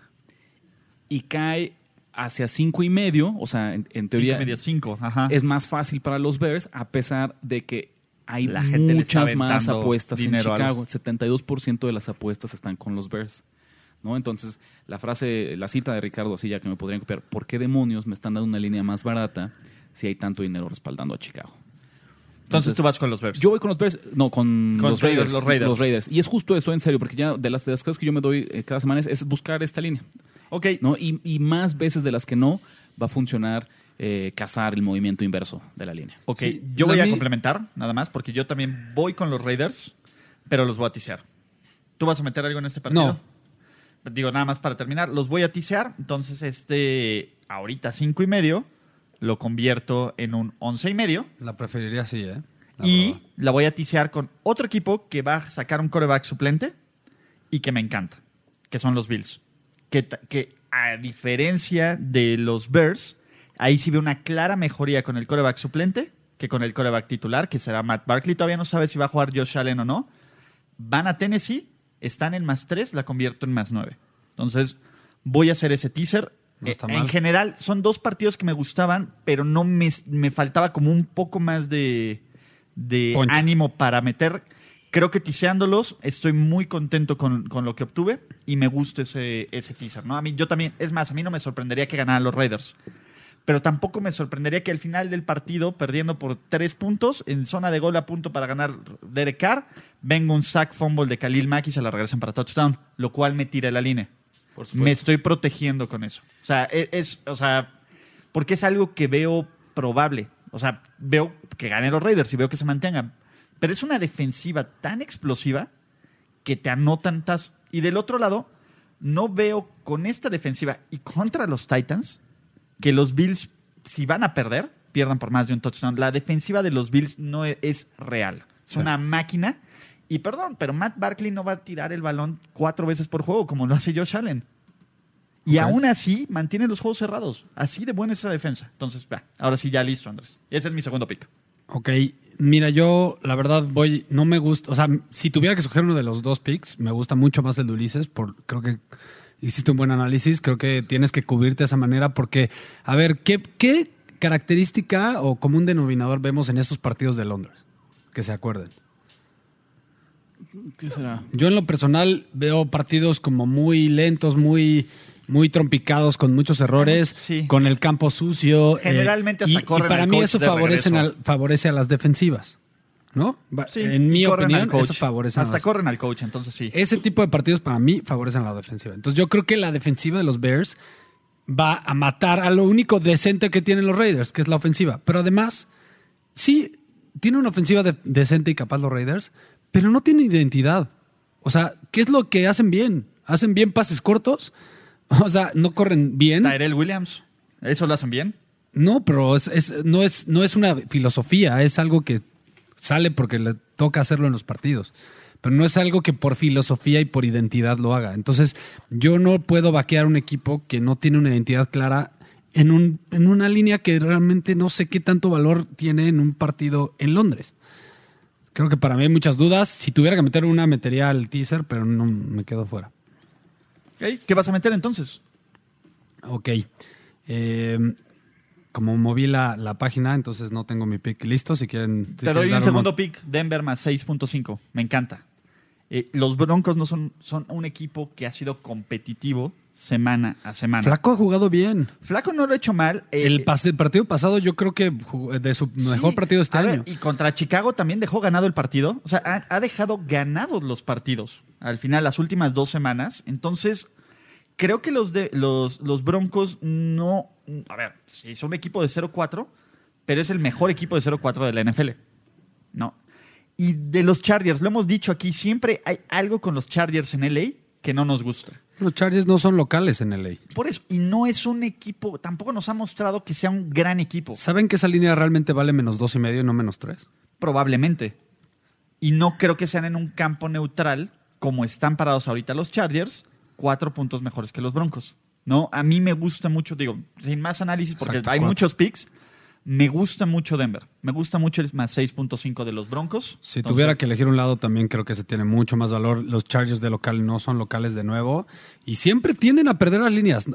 S2: y cae hacia cinco y medio. O sea, en, en teoría
S3: Cinco, media, cinco, ajá.
S2: es más fácil para los Bears, a pesar de que hay
S3: La gente
S2: muchas más apuestas en Chicago.
S3: los-
S2: 72% de las apuestas están con los Bears. ¿no? Entonces, la frase, la cita de Ricardo Asilla que me podrían copiar, ¿por qué demonios me están dando una línea más barata si hay tanto dinero respaldando a Chicago?
S3: Entonces tú vas con los Bears.
S2: Yo voy con los Bears, no, con,
S3: Con
S2: los,
S3: Raiders,
S2: Raiders,
S3: los Raiders.
S2: Y es justo eso, en serio, porque ya de las, de las cosas que yo me doy eh, cada semana es, es buscar esta línea.
S3: ok,
S2: ¿no? Y, y más veces de las que no va a funcionar eh, cazar el movimiento inverso de la línea.
S3: ok.
S5: Sí,
S3: yo voy
S5: a
S3: complementar, nada más, porque yo también voy con los Raiders, pero los voy a tisear. ¿Tú vas a meter algo en este partido? Digo, nada más para terminar, los voy a tisear. Entonces, este, ahorita cinco y medio, lo convierto en un once y medio.
S5: La preferiría así, ¿eh? La
S3: y
S5: verdad.
S3: la voy a tisear con otro equipo que va a sacar un coreback suplente y que me encanta, que son los Bills. Que a diferencia de los Bears, ahí sí veo una clara mejoría con el coreback suplente que con el coreback titular, que será Matt Barkley. Todavía no sabe si va a jugar Josh Allen o no. Van a Tennessee, están en más 3, la convierto en más 9. Entonces, voy a hacer ese teaser.
S5: No está
S3: Eh,
S5: mal.
S3: En general, son dos partidos que me gustaban, pero no me, me faltaba como un poco más de, ánimo para meter. Creo que tiseándolos, estoy muy contento con, con lo que obtuve y me gusta ese, ese teaser. ¿no? A mí, yo también, es más, a mí no me sorprendería que ganaran los Raiders. Pero tampoco me sorprendería que al final del partido, perdiendo por tres puntos, en zona de gol a punto para ganar Derek Carr, venga un sack fumble de Khalil Mack y se la regresen para touchdown, lo cual me tira la línea.
S2: Por
S3: Me estoy protegiendo con eso. O sea, e- es, o sea, porque es algo que veo probable. O sea, veo que ganen los Raiders y veo que se mantengan. Pero es una defensiva tan explosiva que te anotan tas. Y del otro lado, no veo con esta defensiva y contra los Titans que los Bills, si van a perder, pierdan por más de un touchdown. La defensiva de los Bills no e- es real. Es
S5: Sí.
S3: una máquina. Y perdón, pero Matt Barkley no va a tirar el balón cuatro veces por juego como lo hace Josh Allen. Y aún así mantiene los juegos cerrados. Así de buena es esa defensa. Entonces, ahora sí ya listo, Andrés. Ese es mi segundo pick.
S5: Ok, mira, yo la verdad voy, no me gusta, o sea, si tuviera que escoger uno de los dos picks, me gusta mucho más el de Ulises, por, creo que hiciste un buen análisis, creo que tienes que cubrirte de esa manera porque, a ver, ¿qué, qué característica o común denominador vemos en estos partidos de Londres? Que se acuerden.
S2: ¿Qué será?
S5: Yo en lo personal veo partidos como muy lentos, muy, muy trompicados, con muchos errores,
S3: Sí.
S5: con el campo sucio. eh,
S3: Generalmente hasta
S5: y, y
S3: corren
S5: para
S3: al
S5: mí eso
S3: de
S5: favorece,
S3: regreso.
S5: favorece a las defensivas. ¿No?
S3: Sí,
S5: en mi opinión, eso favorece a
S3: Hasta corren al coach, entonces sí.
S5: Ese tipo de partidos para mí favorecen a la defensiva. Entonces yo creo que la defensiva de los Bears va a matar a lo único decente que tienen los Raiders, que es la ofensiva. Pero además, sí, tiene una ofensiva de- decente y capaz los Raiders, pero no tiene identidad. O sea, ¿qué es lo que hacen bien? ¿Hacen bien pases cortos? O sea, no corren bien.
S3: Tyrell Williams, ¿eso lo hacen bien?
S5: No, pero es, es- no, es, no es una filosofía, es algo que sale porque le toca hacerlo en los partidos. Pero no es algo que por filosofía y por identidad lo haga. Entonces, yo no puedo vaquear un equipo que no tiene una identidad clara en, un, en una línea que realmente no sé qué tanto valor tiene en un partido en Londres. Creo que para mí hay muchas dudas. Si tuviera que meter una, metería al teaser, pero no me quedo fuera.
S3: ¿Qué vas a meter entonces?
S5: Ok. Eh, como moví la, la página, entonces no tengo mi pick listo. Si quieren. si
S3: Te
S5: quieren
S3: doy un
S5: un
S3: segundo pick, Denver más 6.5. Me encanta. Eh, los Broncos no son, son un equipo que ha sido competitivo semana a semana.
S5: Flaco ha jugado bien.
S3: Flaco no lo ha hecho mal. eh,
S5: El, partido pasado yo creo que jugó- de su mejor
S3: Sí.
S5: partido este
S3: A ver,
S5: año.
S3: y contra Chicago también dejó ganado el partido. O sea, ha, ha dejado ganados los partidos al final, las últimas dos semanas. Entonces, creo que los, de, los, los Broncos no. A ver, sí, son un equipo de 0-4, pero es el mejor equipo de 0-4 de la NFL. No. Y de los Chargers, lo hemos dicho aquí, siempre hay algo con los Chargers en LA que no nos gusta.
S5: Los Chargers no son locales en LA.
S3: Por eso, y no es un equipo, tampoco nos ha mostrado que sea un gran equipo.
S5: ¿Saben que esa línea realmente vale menos dos y medio y no menos tres?
S3: Probablemente. Y no creo que sean en un campo neutral, como están parados ahorita los Chargers, cuatro puntos mejores que los Broncos. ¿No? A mí me gusta mucho, digo, sin más análisis, porque
S5: Exacto,
S3: hay
S5: cuatro.
S3: muchos picks. Me gusta mucho Denver. Me gusta mucho el más 6.5 de los Broncos.
S5: Si
S3: Entonces,
S5: tuviera que elegir un lado, también creo que se tiene mucho más valor. Los Chargers de local no son locales de nuevo y siempre tienden a perder las líneas.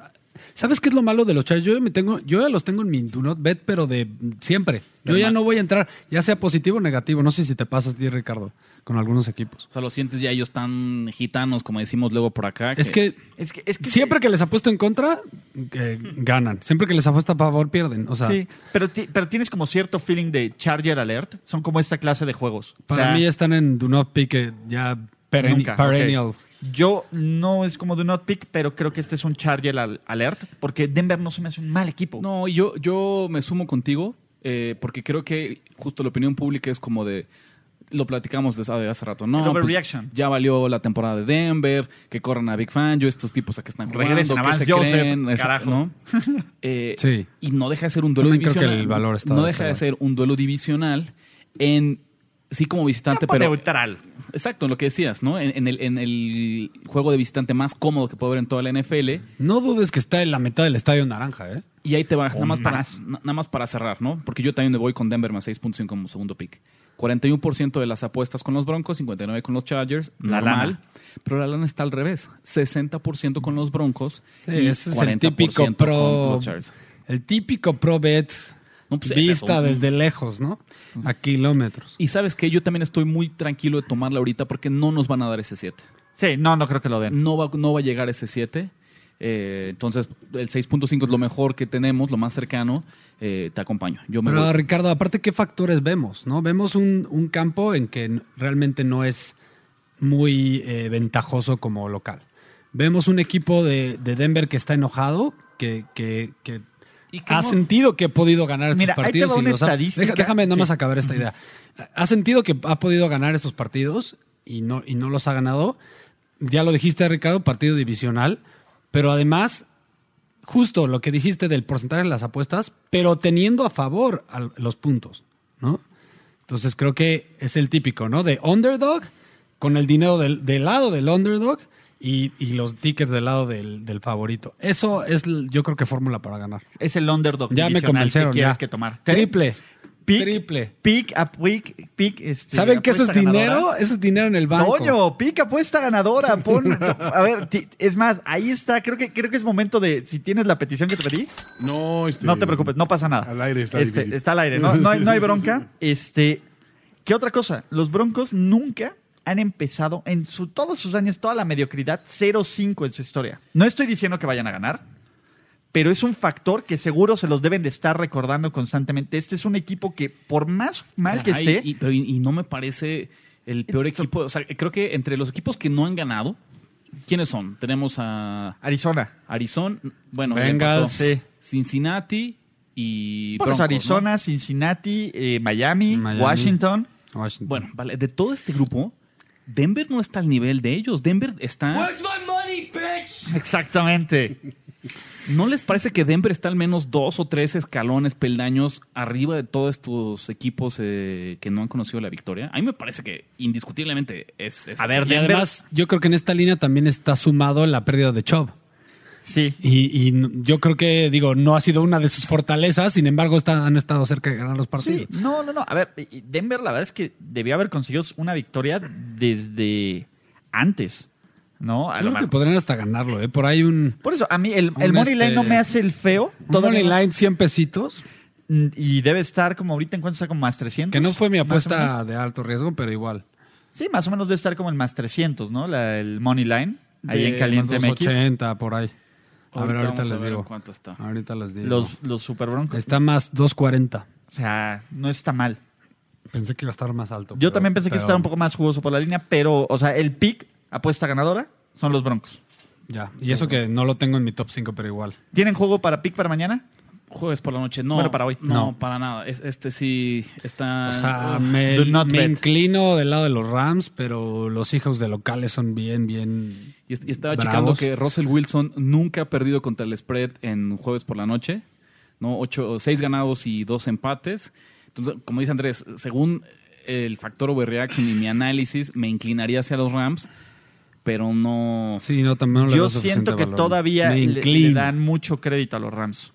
S5: ¿Sabes qué es lo malo de los Chargers? Yo ya, me tengo, yo ya los tengo en mi do not bet, pero de siempre. Yo ya no voy a entrar, ya sea positivo o negativo. No sé si te pasas, ti, Ricardo, con algunos equipos.
S2: O sea, lo sientes ya ellos tan gitanos, como decimos luego por acá.
S5: Es que
S3: Es que, es que
S5: siempre que les apuesto en contra, eh, ganan. Siempre que les apuesto a favor, pierden. O sea,
S3: Sí, pero, ti- pero tienes como cierto feeling de Charger Alert. Son como esta clase de juegos. O
S5: para
S3: sea,
S5: mí están en do not pick eh, ya
S3: Nunca,
S5: perennial.
S3: Yo no es como do not pick, pero creo que este es un Charger al- alert, porque Denver no se me hace un mal equipo.
S2: No, yo, yo me sumo contigo, eh, porque creo que justo la opinión pública es como de. Lo platicamos desde hace- hace rato, ¿no? Pues, ya valió la temporada de Denver, que corran a Big Fan, yo estos tipos a que están jugando,
S3: Regresen a
S2: que se
S3: Joseph,
S2: creen, es-
S3: carajo.
S2: ¿no? Eh,
S5: Sí.
S2: Y no deja de ser un duelo
S5: También creo que
S2: divisional.
S5: el valor está
S2: no
S5: de
S2: deja de ser un duelo divisional en sí como visitante,
S3: Campo
S2: pero
S3: neutral.
S2: exacto, lo que decías, ¿no? En, en el, en el juego de visitante más cómodo que puede haber en toda la NFL.
S5: No dudes que está en la mitad del estadio naranja, ¿eh?
S2: Y ahí te va, nada más, para,
S3: más.
S2: nada más para cerrar, ¿no? Porque yo también me voy con Denver más 6.5 como segundo pick. 41% de las apuestas con los Broncos, 59% con los Chargers,
S3: La
S2: normal.
S3: lana.
S2: Pero la lana está al revés. 60% con los Broncos
S5: Sí,
S2: y
S5: ese es
S2: 40%
S5: el típico
S2: con
S5: pro.
S2: los Chargers.
S5: El típico pro bet
S2: No, pues es
S5: vista desde lejos, ¿no? A kilómetros.
S2: Y sabes que yo también estoy muy tranquilo de tomarla ahorita porque no nos van a dar ese 7.
S3: Sí, no, no creo que lo den.
S2: No va, no va a llegar ese 7. Eh, entonces, el 6.5 es lo mejor que tenemos, lo más cercano. Eh, te acompaño. Yo me
S5: Pero
S2: voy.
S5: Ricardo, aparte, ¿qué factores vemos? ¿no? Vemos un, un campo en que realmente no es muy eh, ventajoso como local. Vemos un equipo de, de Denver que está enojado, que, que- que
S3: ¿Y
S5: ha
S3: no?
S5: sentido que ha podido ganar estos
S3: Mira, ahí te
S5: partidos.
S3: va
S5: y
S3: una
S5: los ha-
S3: estadística.
S5: Deja- déjame nada más
S3: Sí.
S5: acabar esta idea. Ha sentido que ha podido ganar estos partidos y no, y no los ha ganado. Ya lo dijiste, Ricardo, partido divisional. Pero además, justo lo que dijiste del porcentaje de las apuestas, pero teniendo a favor a los puntos, ¿no? Entonces creo que es el típico, ¿no? De underdog, con el dinero del, del lado del underdog y, y los tickets del lado del, del favorito. Eso es, yo creo que fórmula para ganar.
S3: Es el underdog
S5: Ya me convencieron,
S3: que quieres
S5: ya.
S3: que tomar.
S5: Triple.
S3: Pick,
S5: Triple.
S3: Pick, a pick, pick, este,
S5: ¿Saben que eso es dinero?
S3: ganadora.
S5: Eso es dinero en el banco.
S3: Toño, pica apuesta ganadora. Pon, a ver, es más, ahí está. Creo que, creo que es momento de. Si tienes la petición que te pedí,
S6: No, este,
S3: no te preocupes, no pasa nada.
S6: Al aire está
S3: Este. Está al aire, no, no, hay, no bronca. Este, ¿Qué otra cosa? Los Broncos nunca han empezado en su, todos sus años, toda la mediocridad, 0-5 en su historia. No estoy diciendo que vayan a ganar, pero es un factor que seguro se los deben de estar recordando constantemente. Este es un equipo que, por más mal que esté,
S2: Y, pero y- y no me parece el peor
S3: Esto-
S2: equipo. O sea, creo que entre los equipos que no han ganado, ¿quiénes son? Tenemos a
S3: Arizona.
S2: Arizona, bueno,
S5: Bengals.
S3: Sí.
S2: Cincinnati y
S3: Bueno,
S2: Broncos, ¿no?
S3: Arizona, Cincinnati, eh, Miami,
S5: Miami.
S3: Washington.
S5: Washington.
S2: Bueno, vale, de todo este grupo, Denver no está al nivel de ellos. Denver está.
S3: Exactamente.
S2: ¿No les parece que Denver está al menos dos o tres escalones, peldaños arriba de todos estos equipos eh, que no han conocido la victoria? A mí me parece que indiscutiblemente es. es
S3: A
S2: así.
S3: ver,
S5: y
S3: Denver-
S5: además, yo creo que en esta línea también está sumado la pérdida de Chubb.
S3: Sí.
S5: Y, y yo creo que, digo, no ha sido una de sus fortalezas, sin embargo, está- han estado cerca de ganar los partidos.
S3: Sí, no, no, no. A ver, y- Denver, la verdad es que debió haber conseguido una victoria desde antes. ¿No? A lo
S5: creo que podrían hasta ganarlo, ¿eh? Por ahí un,
S3: Por eso, a mí el, el money line
S5: este,
S3: no me hace el feo.
S5: un money
S3: no.
S5: line 100 pesitos,
S3: Mm, Y debe estar como ahorita en cuánto está como más 300.
S5: que no fue mi
S3: más
S5: apuesta de alto riesgo, pero igual.
S3: Sí, más o menos debe estar como en más 300, ¿no? La- el money line. Ahí
S2: De
S3: en Caliente MX.
S5: 280 por ahí. A ver, ahorita les
S2: ver
S5: digo.
S2: cuánto está.
S5: Ahorita les digo.
S3: Los, los Super Broncos.
S5: Está más 240.
S3: O sea, no está mal.
S5: Pensé que iba a estar más alto.
S3: Yo
S5: pero-
S3: también pensé que
S5: pero
S3: estaba un poco más jugoso por la línea, pero, o sea, el pick, apuesta ganadora, son los Broncos.
S5: Ya. Y eso que no lo tengo en mi top 5, pero igual.
S3: ¿Tienen juego para pick para mañana?
S2: Jueves por la noche, no.
S3: Bueno, para hoy.
S2: No,
S5: No.
S2: para nada. Es- este sí está.
S5: O sea, me, me inclino del lado de los Rams, pero los hijos de locales son bien, bien.
S2: Y estaba
S5: Bravos.
S2: checando que Russell Wilson nunca ha perdido contra el spread en jueves por la noche. ¿no? Ocho, seis ganados y dos empates. Entonces, como dice Andrés, según el factor overreaction y mi análisis, me inclinaría hacia los Rams, pero no.
S5: Sí, no, también no le
S3: Yo siento que
S5: valor.
S3: todavía le, dan mucho crédito a los Rams.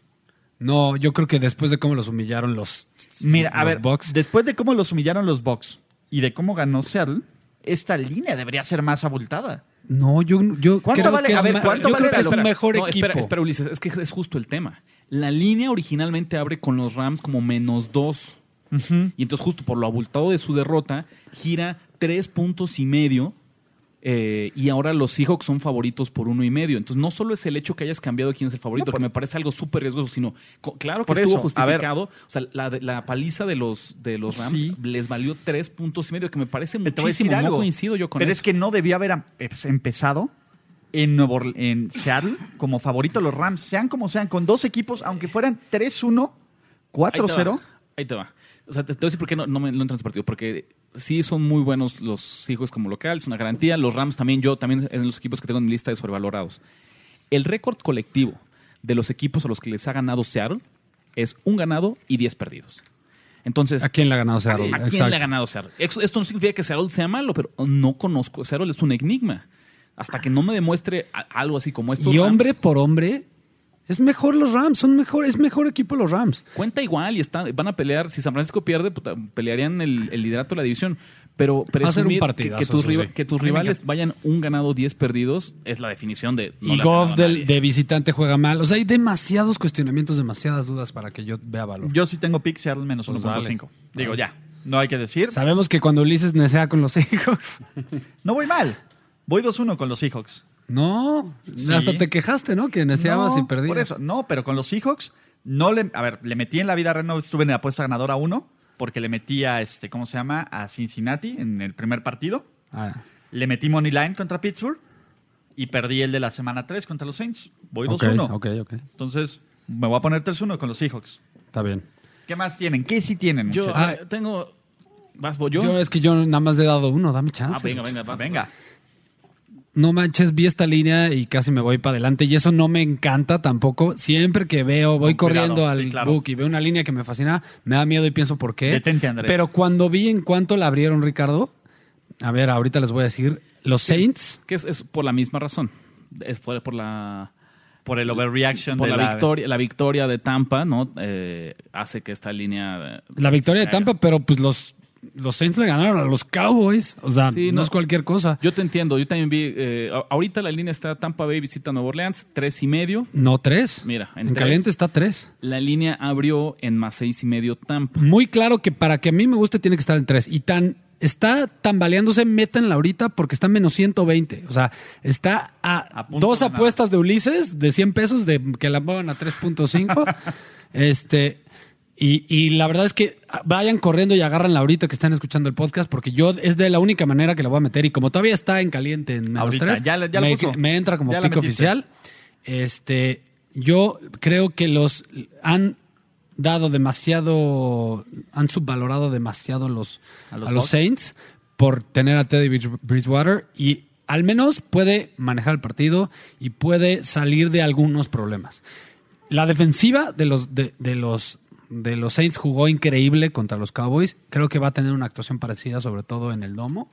S5: No, yo creo que después de cómo los humillaron los,
S3: Mira, a ver,
S5: Bucks,
S3: después de cómo los humillaron los Bucks y de cómo ganó Seattle, esta línea debería ser más abultada.
S5: No, yo, yo
S3: ¿Cuánto
S5: creo
S3: vale?
S5: que
S3: A
S5: es
S3: ver, ¿cuánto
S5: yo
S3: vale
S5: creo que es un mejor
S2: No,
S5: equipo.
S2: Espera, espera, Ulises, es que es justo el tema. La línea originalmente abre con los Rams como menos dos. Y entonces, justo por lo abultado de su derrota, gira tres puntos y medio. Eh, y ahora los Seahawks son favoritos por uno y medio. Entonces, no solo es el hecho que hayas cambiado quién es el favorito, que me parece algo súper riesgoso, sino, claro que estuvo
S3: eso, a ver.
S2: justificado. O sea, la, paliza de los, de los Rams
S3: Sí.
S2: les valió tres puntos y medio, que me parece muchísimo. No
S3: algo.
S2: coincido yo con
S3: Pero
S2: eso.
S3: es que no debió haber empezado en, Nuevo Orle- en Seattle como favorito los Rams. Sean como sean, con dos equipos, aunque fueran 3-1,
S2: Ahí te
S3: 4-0.
S2: va, Ahí te va. O sea, te, te voy a decir por qué no, no, me, no entran en ese partido. Porque sí son muy buenos los hijos como local, es una garantía. Los Rams también, yo también en los equipos que tengo en mi lista de sobrevalorados. El récord colectivo de los equipos a los que les ha ganado Seattle es un ganado y 10 perdidos. Entonces,
S5: ¿A quién le ha ganado Seattle?
S2: ¿a quién le ha ganado Seattle? Esto no significa que Seattle sea malo, pero no conozco. Seattle es un enigma. Hasta que no me demuestre algo así como esto.
S5: Y hombre por hombre, es mejor los Rams, son mejor, es mejor equipo los Rams.
S2: Cuenta igual y están, van a pelear. Si San Francisco pierde, puta, pelearían el, el liderato de la división. Pero
S5: Va a ser un
S2: presumir que, que tus,
S5: sí.
S2: que tus rivales vayan un ganado, 10 perdidos, es la definición de. no
S5: y Goff del- de visitante juega mal. O sea, hay demasiados cuestionamientos, demasiadas dudas para que yo vea valor.
S3: Yo sí tengo pick Seattle menos
S5: Pues
S3: 1.5. Digo, ya. No hay que decir.
S5: Sabemos que cuando Ulises nesea con los Seahawks.
S3: No voy mal. Voy 2-1 con los Seahawks.
S5: No,
S3: Sí.
S5: hasta te quejaste, ¿no? Que neceabas
S3: No,
S5: y perdías.
S3: Por eso, no, pero con los Seahawks, no le. A ver, le metí en la vida Reno, estuve en la apuesta ganadora 1, porque le metí a este, ¿cómo se llama? A Cincinnati en el primer partido.
S5: Ah,
S3: Le metí Money Line contra Pittsburgh y perdí el de la semana 3 contra los Saints. Voy
S5: ok,
S3: 2-1.
S5: ok, ok.
S3: Entonces, me voy a poner 3-1 con los Seahawks.
S5: Está bien.
S3: ¿Qué más tienen? ¿Qué sí tienen?
S2: Yo eh, tengo. ¿Vas vos yo?
S5: Yo es que yo nada más le he dado uno, dame chance.
S2: ah, venga, venga, vas,
S3: Venga.
S2: vas.
S5: No manches, vi esta línea y casi me voy para adelante y eso no me encanta tampoco. Siempre que veo, voy corriendo al
S3: sí, claro.
S5: book y veo una línea que me fascina, me da miedo y pienso por qué.
S3: Detente, Andrés.
S5: Pero cuando vi en cuánto la abrieron, Ricardo, a ver, ahorita les voy a decir, los Saints,
S2: Que es, es por la misma razón. Es por, por la.
S3: Por el overreaction
S2: Por
S3: de
S2: la, victoria, la victoria de Tampa, ¿no? Eh, hace que esta línea. eh,
S5: la victoria de. Tampa, pero pues los, los Saints le ganaron a los Cowboys. O sea,
S2: Sí,
S5: no,
S2: no.
S5: es cualquier cosa.
S2: Yo te entiendo, yo también vi. eh, ahorita la línea está Tampa Bay visita Nueva Orleans, tres y medio.
S5: No, tres.
S2: Mira, en
S5: en,
S2: tres.
S5: caliente está tres.
S2: La línea abrió en más seis y medio Tampa.
S5: Muy claro que para que a mí me guste tiene que estar en 3. Y tan está tambaleándose, métanla ahorita porque está en menos 120. O sea, está a, dos
S3: de
S5: apuestas de Ulises de 100 pesos de que la muevan a 3.5. este. Y, y la verdad es que vayan corriendo y agárranla ahorita que están escuchando el podcast, porque yo es de la única manera que la voy a meter. Y como todavía está en caliente en menos
S3: Ahorita,
S5: 3,
S3: ya ya
S5: me, entra como pico oficial. Este, yo creo que los han dado demasiado, han subvalorado demasiado los,
S3: ¿A
S5: a
S3: los?
S5: Saints por tener a Teddy Bridge- Bridgewater y al menos puede manejar el partido y puede salir de algunos problemas. La defensiva de los, de, de los, de los Saints jugó increíble contra los Cowboys. Creo que va a tener una actuación parecida, sobre todo en el domo.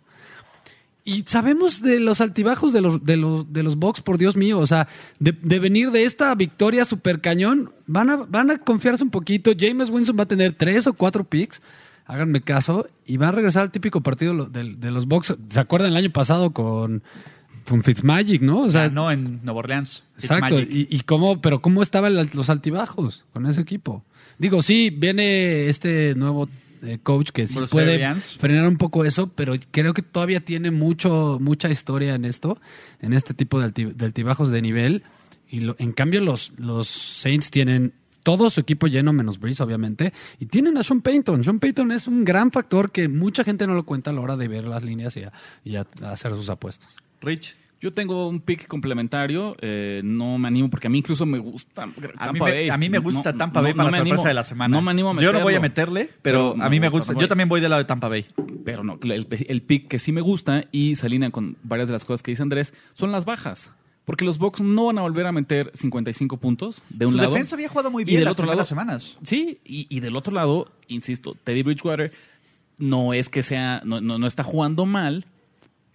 S5: Y sabemos de los altibajos de los, de los, de los Bucks, por Dios mío. O sea, de, de venir de esta victoria super cañón, van a, van a confiarse un poquito. James Winston va a tener tres o cuatro picks. Háganme caso. Y va a regresar al típico partido de, de los Bucks. ¿Se acuerdan el año pasado con, con Fitzmagic, ¿no? O sea,
S3: no en Nueva Orleans.
S5: Exacto, y, y cómo, pero cómo estaban los altibajos con ese equipo. Digo, sí, viene este nuevo eh, coach que sí
S3: Bruce
S5: puede
S3: Arians.
S5: frenar un poco eso, pero creo que todavía tiene mucho, mucha historia en esto, en este tipo de, alti- de altibajos de nivel. Y lo- en cambio los, los Saints tienen todo su equipo lleno, menos Breeze, obviamente, y tienen a Sean Payton. Sean Payton es un gran factor que mucha gente no lo cuenta a la hora de ver las líneas y a, y a- a hacer sus apuestas.
S3: Rich.
S2: Yo tengo un pick complementario, eh, no me animo porque a mí incluso me gusta Tampa
S3: A mí,
S2: Bay.
S3: me, a mí me gusta
S2: No,
S3: Tampa
S2: no,
S3: Bay
S2: no me
S3: sorpresa
S2: animo-
S3: de la semana.
S2: No me animo a
S3: Yo no voy a
S2: meterlo.
S3: meterle, pero,
S2: Pero
S3: a mí
S2: me gusta.
S3: Yo también voy del lado de Tampa Bay.
S2: Pero no, el, el pick que sí me gusta y se alinea con varias de las cosas que dice Andrés son las bajas. Porque los Bucks no van a volver a meter 55 puntos de un
S3: Su
S2: lado.
S3: defensa había jugado muy
S2: y
S3: bien
S2: del
S3: las
S2: otro lado,
S3: semanas.
S2: Sí, y, y del otro lado, insisto, Teddy Bridgewater no es que sea, no, no, no está jugando mal,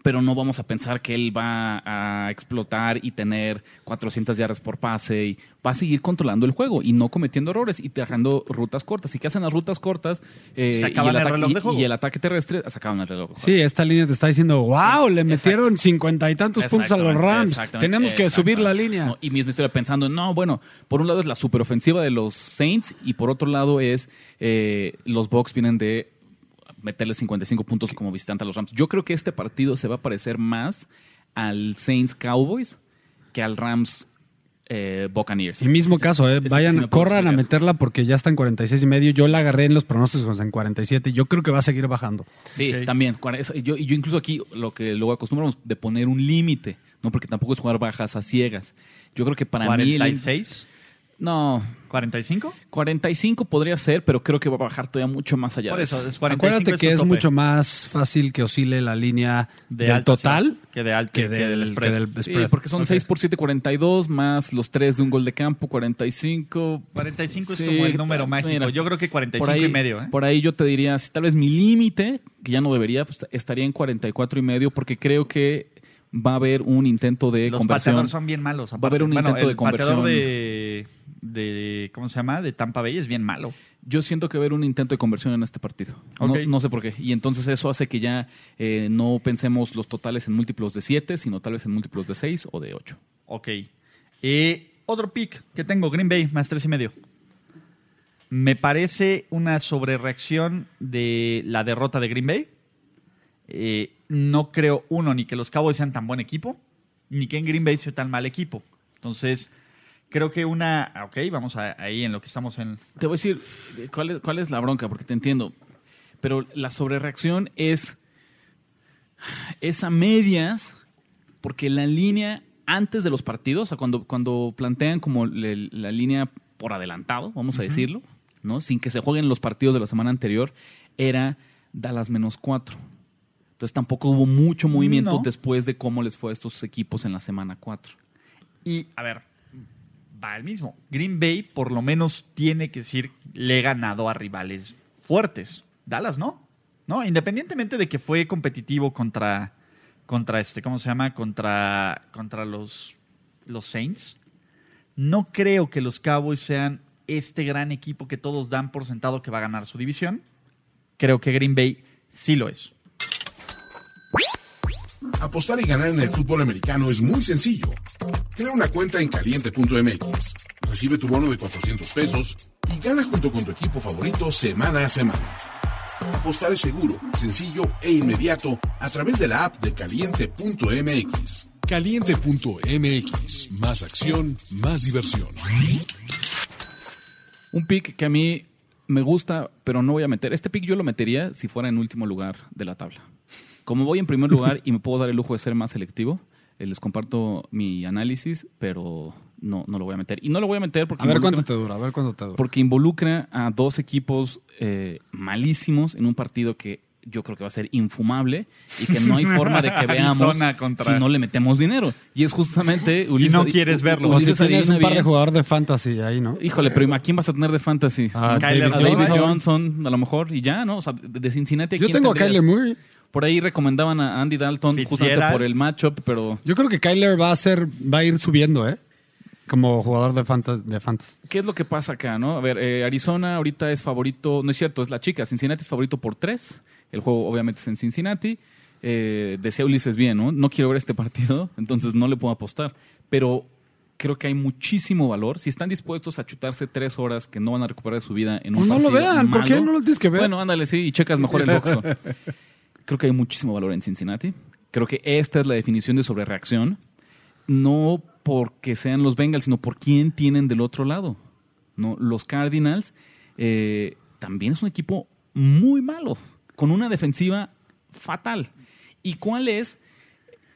S2: pero no vamos a pensar que él va a explotar y tener 400 yardas por pase y va a seguir controlando el juego y no cometiendo errores y dejando rutas cortas. ¿Y qué hacen las rutas cortas? Eh,
S3: Se acaban
S2: y,
S3: el
S2: ataque-
S3: reloj de
S2: y-
S3: juego.
S2: y el ataque terrestre se acaban el reloj.
S5: Sí, esta línea te está diciendo, wow, le metieron cincuenta y tantos puntos a los Rams. Tenemos que subir la línea.
S2: No, y mismo estoy pensando, no, bueno, por un lado es la superofensiva de los Saints y por otro lado es eh, los Bucks vienen de meterle 55 puntos como visitante a los Rams. Yo creo que este partido se va a parecer más al Saints Cowboys que al Rams eh, Buccaneers.
S5: Y mismo caso, eh, vayan,
S2: sí
S5: corran a meterla porque ya está en 46 y medio. Yo la agarré en los pronósticos en 47. Yo creo que va a seguir bajando.
S2: Sí, también. Yo, incluso aquí lo que luego acostumbramos de poner un límite, ¿no? Porque tampoco es jugar bajas a ciegas. Yo creo que para mí... el-
S3: 46,
S2: no,
S3: 45.
S2: 45 podría ser, pero creo que va a bajar todavía mucho más allá
S3: Por eso, es 45
S5: Acuérdate
S3: es
S5: que es
S3: tope.
S5: mucho más fácil que oscile la línea
S3: De
S5: del
S3: alta,
S5: total
S3: sí, que de alta,
S5: que
S3: que
S5: del,
S3: del spread.
S5: que del
S2: Sí,
S5: spread.
S2: porque son
S3: Ok.
S2: 6 por 7, 42, más los 3 de un gol de campo, 45.
S3: 45 es
S2: Sí,
S3: como el número mágico.
S2: mira,
S3: Yo creo que 45
S2: por ahí,
S3: y medio. ¿eh?
S2: Por ahí yo te diría, si tal vez mi límite, que ya no debería, pues, estaría en 44 y medio, porque creo que va a haber un intento de
S3: Los
S2: conversión.
S3: pateadores son bien malos.
S2: Va a haber un
S3: aparte.
S2: intento
S3: el
S2: de conversión.
S3: pateador de, de, ¿cómo se llama? De Tampa Bay es bien malo.
S2: Yo siento que va a haber un intento de conversión en este partido. No- sé por qué. Y entonces eso hace que ya eh, no pensemos los totales en múltiplos de 7, sino tal vez en múltiplos de 6 o de 8.
S3: Ok. Eh, otro pick que tengo, Green Bay, más tres y medio. Me parece una sobrereacción de la derrota de Green Bay. Eh, no creo, uno, ni que los Cowboys sean tan buen equipo, ni que en Green Bay sea tan mal equipo. Entonces, creo que una... Ok, vamos a- ahí en lo que estamos en...
S2: Te voy a decir cuál es, cuál es la bronca, porque te entiendo. Pero la sobrereacción es, es a medias, porque la línea antes de los partidos, o sea, cuando, cuando plantean como le- la línea por adelantado, vamos a decirlo, ¿no? sin que se jueguen los partidos de la semana anterior, era Dallas menos cuatro. Entonces tampoco hubo mucho movimiento
S3: No.
S2: después de cómo les fue a estos equipos en la semana 4.
S3: Y, a ver, va el mismo. Green Bay por lo menos tiene que decir, le he ganado a rivales fuertes. Dallas, ¿no? No, independientemente de que fue competitivo contra, contra este, ¿cómo se llama? Contra, contra los, los Saints. No creo que los Cowboys sean este gran equipo que todos dan por sentado que va a ganar su división. Creo que Green Bay sí lo es.
S6: Apostar y ganar en el fútbol americano es muy sencillo. Crea una cuenta en caliente.mx, recibe tu bono de 400 pesos y gana junto con tu equipo favorito semana a semana. Apostar es seguro, sencillo e inmediato a través de la app de caliente.mx.
S4: Caliente.mx. Más acción, más diversión.
S2: Un pick que a mí me gusta, pero no voy a meter. Este pick yo lo metería si fuera en último lugar de la tabla. Como voy en primer lugar y me puedo dar el lujo de ser más selectivo, les comparto mi análisis, pero no, no lo voy a meter. Y no lo voy a meter porque
S5: A ver cuánto te dura, a ver cuánto te dura.
S2: porque involucra a dos equipos eh, malísimos en un partido que yo creo que va a ser infumable y que no hay forma de que veamos
S3: contra-
S2: si no le metemos dinero. Y es justamente Ulises.
S3: no quieres verlo.
S5: Si
S2: Ulises
S5: tienes
S2: adivina
S5: un par de
S2: bien.
S5: jugadores de fantasy ahí, ¿no?
S2: Híjole, pero ¿a quién vas a tener de fantasy?
S5: Ah,
S2: a
S5: David
S3: Johnson.
S2: A lo mejor, y ya, ¿no? O sea, de Cincinnati. ¿a
S5: Yo tengo a? Kyler Murray.
S2: Por ahí recomendaban a Andy Dalton justamente
S3: Fitzgerald.
S2: por el matchup, pero
S5: Yo creo que Kyler va a ser, va a ir subiendo, ¿eh? Como jugador de fantasy. De fantasy.
S2: ¿qué es lo que pasa acá, no? A ver, eh, Arizona ahorita es favorito, no es cierto, es la chica. Cincinnati es favorito por tres. El juego obviamente es en Cincinnati. eh, decía Ulises bien, ¿no? No quiero ver este partido, entonces no le puedo apostar. Pero creo que hay muchísimo valor. Si están dispuestos a chutarse tres horas que no van a recuperar de su vida en un
S5: No lo
S2: partido
S5: vean, ¿por qué
S2: malo,
S5: no lo tienes que ver?
S2: Bueno, ándale, sí, y checas mejor el boxeo. Creo que hay muchísimo valor en Cincinnati. Creo que esta es la definición de sobrereacción. No porque sean los Bengals, sino por quién tienen del otro lado. ¿no? Los Cardinals eh, también es un equipo muy malo, con una defensiva fatal. ¿Y cuál es?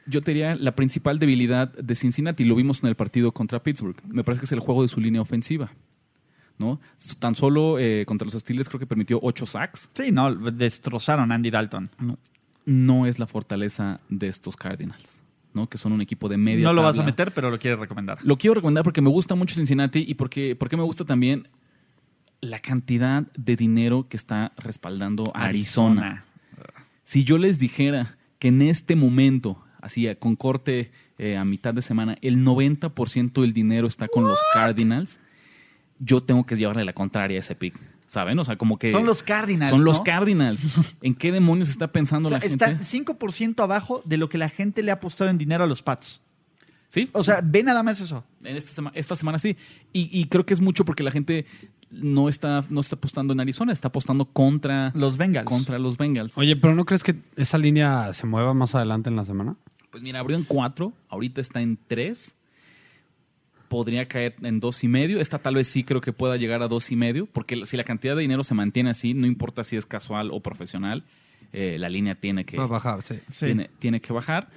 S2: Yo te diría la principal debilidad de Cincinnati. Lo vimos en el partido contra Pittsburgh. Me parece que es el juego de su línea ofensiva. ¿No? Tan solo eh, contra los Steelers creo que permitió ocho sacks.
S3: Sí, no, destrozaron a Andy Dalton.
S2: No, no es la fortaleza de estos Cardinals, ¿no? Que son un equipo de media.
S3: No lo vas a meter, pero lo quieres recomendar.
S2: Lo quiero recomendar porque me gusta mucho Cincinnati y porque, porque me gusta también la cantidad de dinero que está respaldando a Arizona. Si yo les dijera que en este momento, así con corte eh, a mitad de semana, el 90% del dinero está con los Cardinals, yo tengo que llevarle la contraria a ese pick. ¿Saben? O sea, como que.
S3: Son los Cardinals.
S2: Son los. Cardinals. ¿En qué demonios está pensando
S3: O sea,
S2: la gente?
S3: están 5% abajo de lo que la gente le ha apostado en dinero a los Pats.
S2: Sí.
S3: O sea, ve nada más eso.
S2: En esta, sema- esta semana sí. Y, y creo que es mucho porque la gente no está, no está apostando en Arizona, está apostando contra
S3: Los Bengals.
S2: contra los Bengals.
S5: Oye, pero ¿no crees que esa línea se mueva más adelante en la semana?
S2: Pues mira, abrió en cuatro, ahorita está en tres. Podría caer en dos y medio. Esta tal vez sí creo que pueda llegar a dos y medio, porque si la cantidad de dinero se mantiene así, no importa si es casual o profesional, eh, la línea tiene que,
S5: Va a bajar, sí.
S3: Sí.
S2: tiene, tiene que bajar.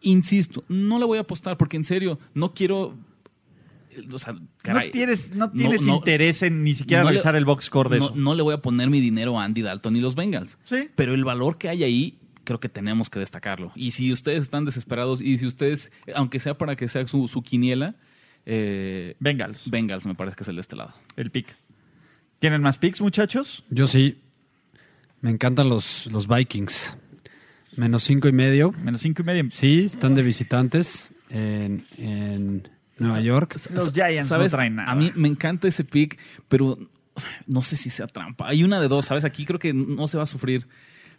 S2: Insisto, no le voy a apostar porque en serio, no quiero... O sea, caray,
S3: no tienes, no tienes
S2: no-
S3: interés en ni siquiera
S2: no le-
S3: revisar el box score de
S2: no,
S3: eso.
S2: no le voy a poner mi dinero a Andy Dalton y los Bengals.
S3: Sí.
S2: Pero el valor que hay ahí, creo que tenemos que destacarlo. Y si ustedes están desesperados y si ustedes, aunque sea para que sea su, su quiniela, eh,
S3: Bengals,
S2: Bengals me parece que es el de este lado.
S3: el pick. ¿Tienen más picks, muchachos?
S5: Yo sí. Me encantan los, los Vikings. Menos cinco y medio.
S3: Menos cinco y medio.
S5: Sí, están de visitantes en, en Nueva York.
S3: Los Giants
S2: ¿Sabes?
S3: no traen nada.
S2: A mí me encanta ese pick, pero no sé si sea trampa. Hay una de dos, ¿sabes? Aquí creo que no se va a sufrir.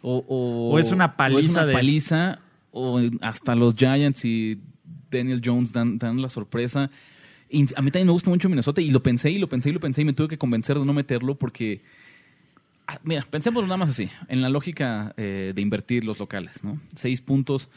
S2: O, o-
S3: O es una paliza
S2: o es una
S3: de-
S2: paliza, o hasta los Giants y Daniel Jones dan, dan la sorpresa. Y a mí también me gusta mucho Minnesota y lo pensé y lo pensé y lo pensé y me tuve que convencer de no meterlo porque... ah, Mira, pensemos nada más así, en la lógica eh, de invertir los locales, ¿no? Seis puntos.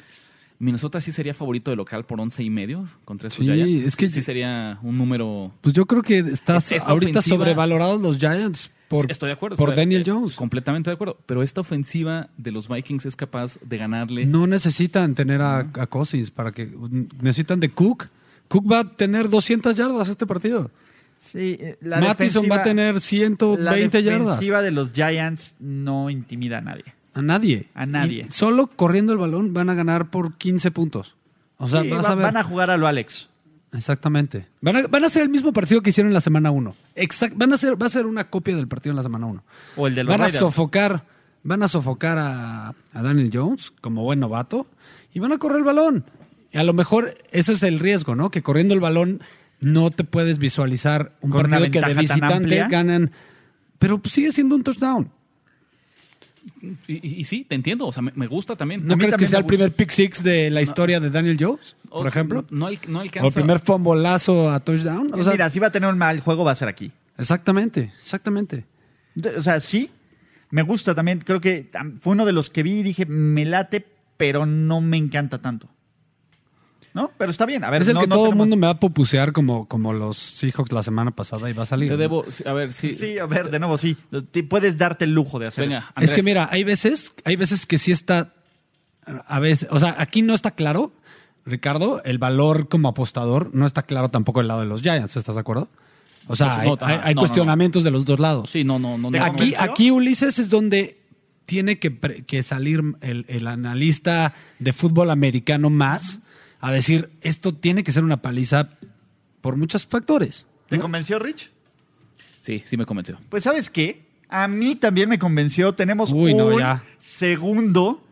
S2: Minnesota sí sería favorito de local por once y medio contra esos
S5: Sí,
S2: Giants.
S5: es que-
S2: sí sería un número
S5: Pues yo creo que estás
S2: Esta
S5: ahorita
S2: ofensiva-
S5: sobrevalorados los Giants por,
S2: Estoy de acuerdo.
S5: por
S2: estoy-
S5: Daniel Jones.
S2: Completamente de acuerdo. Pero esta ofensiva de los Vikings es capaz de ganarle.
S5: No necesitan tener a, a Cousins para que necesitan de Cook. Cook va a tener 200 yardas este partido.
S3: Sí, eh, la
S5: Mattison va a tener
S3: la
S5: 120 yardas.
S3: defensiva de los Giants no intimida a nadie.
S5: A nadie.
S3: A nadie.
S5: Y solo corriendo el balón van a ganar por 15 puntos. O sea,
S3: Sí,
S5: vas
S3: va-
S5: a ver.
S3: Van a jugar a lo Alex.
S5: Exactamente. Van a, van a hacer el mismo partido que hicieron en la semana 1. Exact, van a hacer, va a ser una copia del partido en la semana 1.
S3: O el de los
S5: Van a sofocar, van a sofocar a, a Daniel Jones como buen novato y van a correr el balón. A lo mejor ese es el riesgo, ¿no? Que corriendo el balón no te puedes visualizar un
S3: Con
S5: partido que de visitante ganan. Pero sigue siendo un touchdown.
S2: Y, y- y sí, te entiendo. O sea, me, me gusta también.
S5: ¿No
S3: mí
S5: crees que sea el primer pick six de la historia de Daniel Jones, por
S2: O-
S5: ejemplo?
S2: No, no
S5: O
S2: alcanza.
S5: el primer fombolazo a touchdown. O sea,
S3: Mira, si va a tener un mal juego, va a ser aquí.
S5: exactamente, exactamente.
S3: De- O sea, sí, me gusta también. Creo que fue uno de los que vi y dije, me late, pero no me encanta tanto. ¿No? Pero está bien. A ver,
S5: es el
S3: no-
S5: que
S3: no
S5: todo el
S3: tenemos-
S5: mundo me va a popusear como, como los Seahawks la semana pasada y va a salir.
S2: Te
S5: ¿no?
S2: debo. A ver, sí.
S3: Sí, a ver, de nuevo, sí. Te- puedes darte el lujo de hacer
S2: Venga,
S3: eso.
S2: Andrés.
S5: Es que mira, hay veces, hay veces que sí está, a veces, o sea, aquí no está claro, Ricardo, el valor como apostador no está claro tampoco del lado de los Giants, ¿estás de acuerdo? O sea, hay,
S2: no,
S5: hay- hay
S2: no, no,
S5: cuestionamientos de los dos lados.
S2: Sí, no, no, no.
S3: ¿Te
S2: no.
S5: Aquí, aquí Ulises es donde tiene que, pre- que salir el, el analista de fútbol americano más a decir, esto tiene que ser una paliza por muchos factores.
S3: ¿Te convenció, Rich?
S2: Sí, sí me convenció.
S3: Pues, ¿sabes qué? A mí también me convenció. Tenemos
S5: Uy, no,
S3: un
S5: ya.
S3: segundo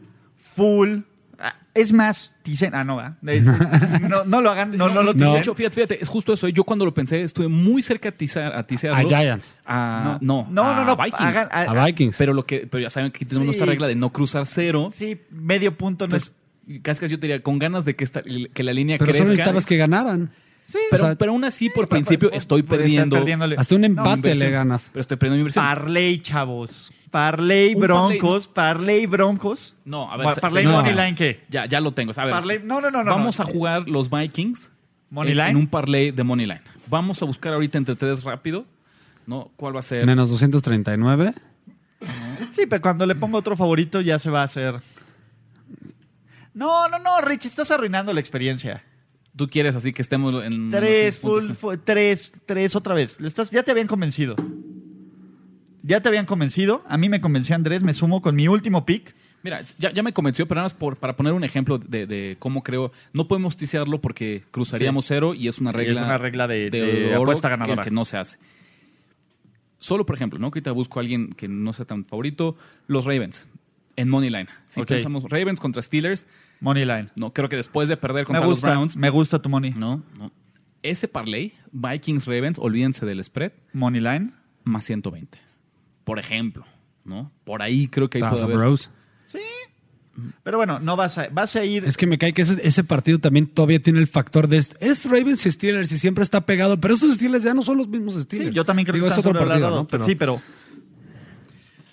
S3: full Ah, Es más, dicen, ah, no. Es- no, no lo hagan, no, no lo
S2: hecho, fíjate, fíjate, es justo eso. Yo cuando lo pensé, estuve muy cerca a tisear, a
S5: A
S2: tisearlo.
S5: Giants.
S2: A- no,
S3: no, no,
S2: a
S3: no,
S2: Vikings.
S3: hagan- a-
S5: A Vikings.
S2: Pero lo que, pero ya saben que aquí tenemos
S3: Sí.
S2: nuestra regla de no cruzar cero.
S3: Sí, medio punto no es.
S2: Entonces, casi casi yo te diría, con ganas de que, esta- que la línea
S5: Pero
S2: crezca.
S5: solo necesitabas que ganaran.
S3: Sí,
S2: pero,
S5: o sea,
S2: pero aún así, por principio, estoy
S3: Puede estar
S2: perdiendo.
S3: perdiéndole.
S5: Hasta un empate le ganas.
S2: Pero estoy perdiendo mi inversión.
S3: Parley, chavos. Parley Broncos, Parley Broncos.
S2: No, a ver,
S3: Parley
S5: no.
S3: Moneyline, ¿qué?
S2: Ya, ya lo tengo. A ver,
S3: Parley, no, no, no, no.
S2: vamos
S3: no.
S2: a jugar los Vikings
S3: Moneyline.
S2: en, en un parlay de Moneyline. Vamos a buscar ahorita entre tres rápido. ¿no? ¿Cuál va a ser?
S5: Menos 239.
S3: Sí, pero cuando le pongo otro favorito ya se va a hacer. No, no, no, Rich, estás arruinando la experiencia.
S2: Tú quieres así que estemos en.
S3: Tres, full, tres, tres otra vez. Le estás, ya te habían convencido. Ya te habían convencido. A mí me convenció Andrés, me sumo con mi último pick.
S2: Mira, ya, ya me convenció, pero nada más por, para poner un ejemplo de, de cómo creo. No podemos tisearlo porque cruzaríamos cero y es una
S3: Y
S2: regla.
S3: es una regla de- de
S2: oro
S3: apuesta
S2: que-
S3: ganadora.
S2: Que, no se hace. Solo, por ejemplo, ¿no? Que ahorita busco a alguien que no sea tan favorito. Los Ravens, en Moneyline. Si
S3: Ok.
S2: pensamos Ravens contra Steelers,
S3: Moneyline.
S2: no, creo que después de perder
S3: Me
S2: contra los Browns,
S3: me gusta tu money.
S2: no, no. Ese parlay, Vikings Ravens, olvídense del spread,
S3: Moneyline.
S2: más 120. Por ejemplo, ¿no? Por ahí creo que ahí puede
S5: Taza
S2: haber.
S5: Bros.
S3: Sí. Pero bueno, no vas a, vas a ir.
S5: Es que me cae que ese, ese partido también todavía tiene el factor de... Es Ravens y Steelers y siempre está pegado, pero esos Steelers ya no son los mismos Steelers.
S3: Sí, yo también creo
S5: Digo,
S3: que
S5: es otro partido,
S3: sobrevalorados,
S5: ¿no? Pero-
S3: Sí, pero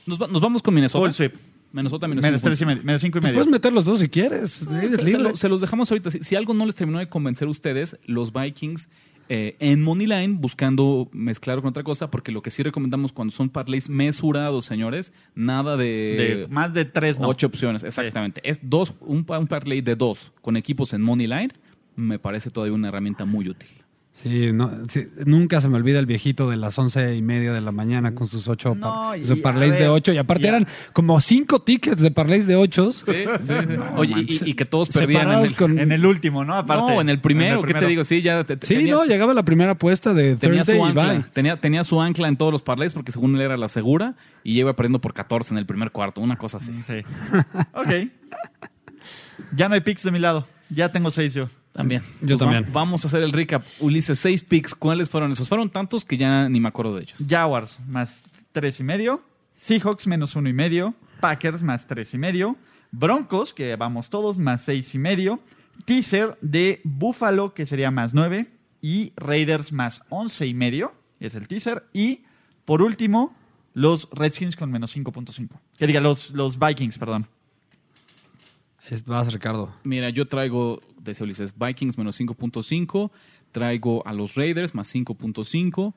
S2: Nos, va- nos vamos con Minnesota.
S3: full sweep.
S2: Minnesota, menos,
S3: Menos
S2: cinco
S3: tres y medio, menos cinco y
S5: Pues
S3: medio.
S5: puedes meter los dos si quieres. Eres
S2: Se, se
S5: libre.
S2: lo- se los dejamos ahorita. Si, si algo no les terminó de convencer a ustedes, los Vikings eh, en Moneyline, buscando mezclar con otra cosa, porque lo que sí recomendamos cuando son parlays mesurados, señores, nada de,
S3: De más de tres, no.
S2: ocho opciones. Exactamente. Es dos, un, un parlay de dos con equipos en Moneyline, me parece todavía una herramienta muy útil.
S5: Sí, no, sí, nunca se me olvida el viejito de las once y media de la mañana con sus ocho
S3: No,
S5: par- sus parlays
S3: ver,
S5: de ocho. Y aparte eran como cinco tickets de parlays de ocho.
S2: Oye, y, y que todos perdían en el,
S5: con...
S3: En el último, ¿no? Aparte.
S2: no, en el primero, ¿qué te digo? Sí, ya te- te-
S5: Sí,
S2: tenía-
S5: no, llegaba la primera apuesta de
S2: Tenía
S5: Thursday
S2: su,
S5: y
S2: ancla,
S5: bye.
S2: tenía, tenía su ancla en todos los parlays porque según él era la segura y iba perdiendo por 14 en el primer cuarto, una cosa así.
S3: Sí. ok. Ya no hay picks de mi lado. Ya tengo seis yo.
S2: También.
S5: Yo
S2: Pues
S5: también.
S2: va- vamos a hacer el recap. Ulises, seis picks. ¿Cuáles fueron esos? Fueron tantos que ya ni me acuerdo de ellos.
S3: Jaguars más tres y medio. Seahawks menos uno y medio. Packers más tres y medio. Broncos, que vamos todos, más seis y medio. Teaser de Buffalo, que sería más nueve. Y Raiders más once y medio. Es el teaser. Y por último, los Redskins con menos 5.5. Que diga, los, los Vikings, perdón.
S5: Es- Vas, Ricardo.
S2: Mira, yo traigo, decía Ulises, Vikings menos 5.5. Traigo a los Raiders más 5.5.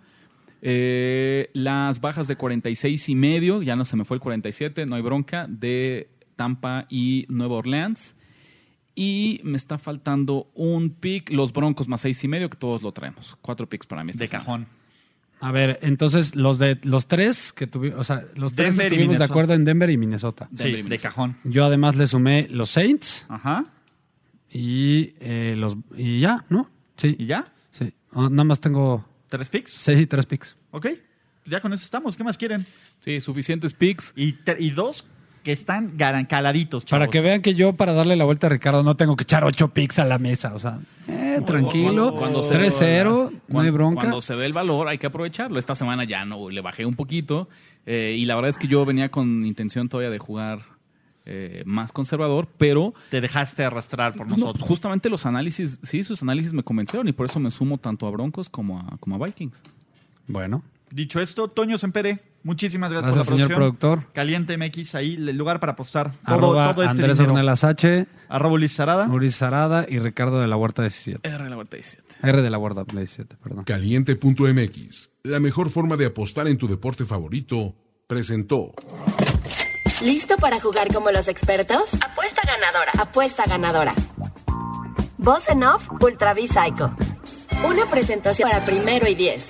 S2: Eh, las bajas de 46 y medio, ya no se me fue el 47, no hay bronca, de Tampa y Nueva Orleans. Y me está faltando un pick, los Broncos más seis y medio, que todos lo traemos. Cuatro picks para mí. esta
S3: De
S2: semana.
S3: cajón.
S5: A ver, entonces los de los tres que tuvimos, o sea, los tres
S3: Denver y
S5: estuvimos de acuerdo en Denver y Minnesota.
S2: Denver y
S3: Sí, de
S2: Minnesota.
S3: cajón.
S5: Yo además le sumé los Saints
S3: Ajá.
S5: y eh, los y ya, ¿no? Sí,
S3: ¿Y ya?
S5: sí. Ah, nada más tengo
S3: ¿Tres picks?
S5: seis y tres picks.
S3: Ok. Ya con eso estamos. ¿Qué más quieren?
S2: Sí, suficientes picks.
S3: Y, y dos que están caladitos, chavos.
S5: Para que vean que yo para darle la vuelta a Ricardo no tengo que echar ocho picks a la mesa, o sea, eh, tranquilo,
S2: Cuando- cuando se-
S5: 3-0, no hay
S2: Cuando-
S5: bronca.
S2: Cuando se ve el valor hay que aprovecharlo. Esta semana ya no, le bajé un poquito. eh, y la verdad es que yo venía con intención todavía de jugar eh, más conservador, pero
S3: Te dejaste arrastrar por
S2: no,
S3: nosotros.
S2: justamente los análisis, sí, sus análisis me convencieron y por eso me sumo tanto a Broncos como a, como a Vikings.
S5: Bueno,
S3: Dicho esto, Toño Sempere, muchísimas gracias,
S5: gracias
S3: por la
S5: señor
S3: producción.
S5: productor.
S3: Caliente MX, ahí el lugar para apostar. Todo,
S5: Arroba
S3: todo este
S5: Andrés
S3: dinero.
S5: Ornelas H,
S3: Arroba Ulises Sarada.
S5: Mauricio Sarada y Ricardo de la Huerta 17.
S2: R la vuelta 17.
S5: R de la Huerta 17, perdón.
S6: Caliente.mx, la mejor forma de apostar en tu deporte favorito, presentó.
S7: ¿Listo para jugar como los expertos? Apuesta ganadora. Apuesta ganadora. Boss en Off Ultra V Psycho. Una presentación para primero y diez.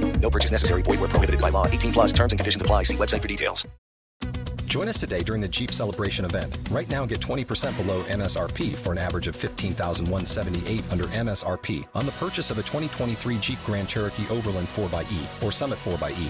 S8: No purchase necessary. Void where prohibited by law. 18 plus terms and conditions apply. See website for details.
S9: Join us today during the Jeep Celebration event. Right now, get 20% below MSRP for an average of 15178 under MSRP on the purchase of a 2023 Jeep Grand Cherokee Overland 4xE or Summit 4xE.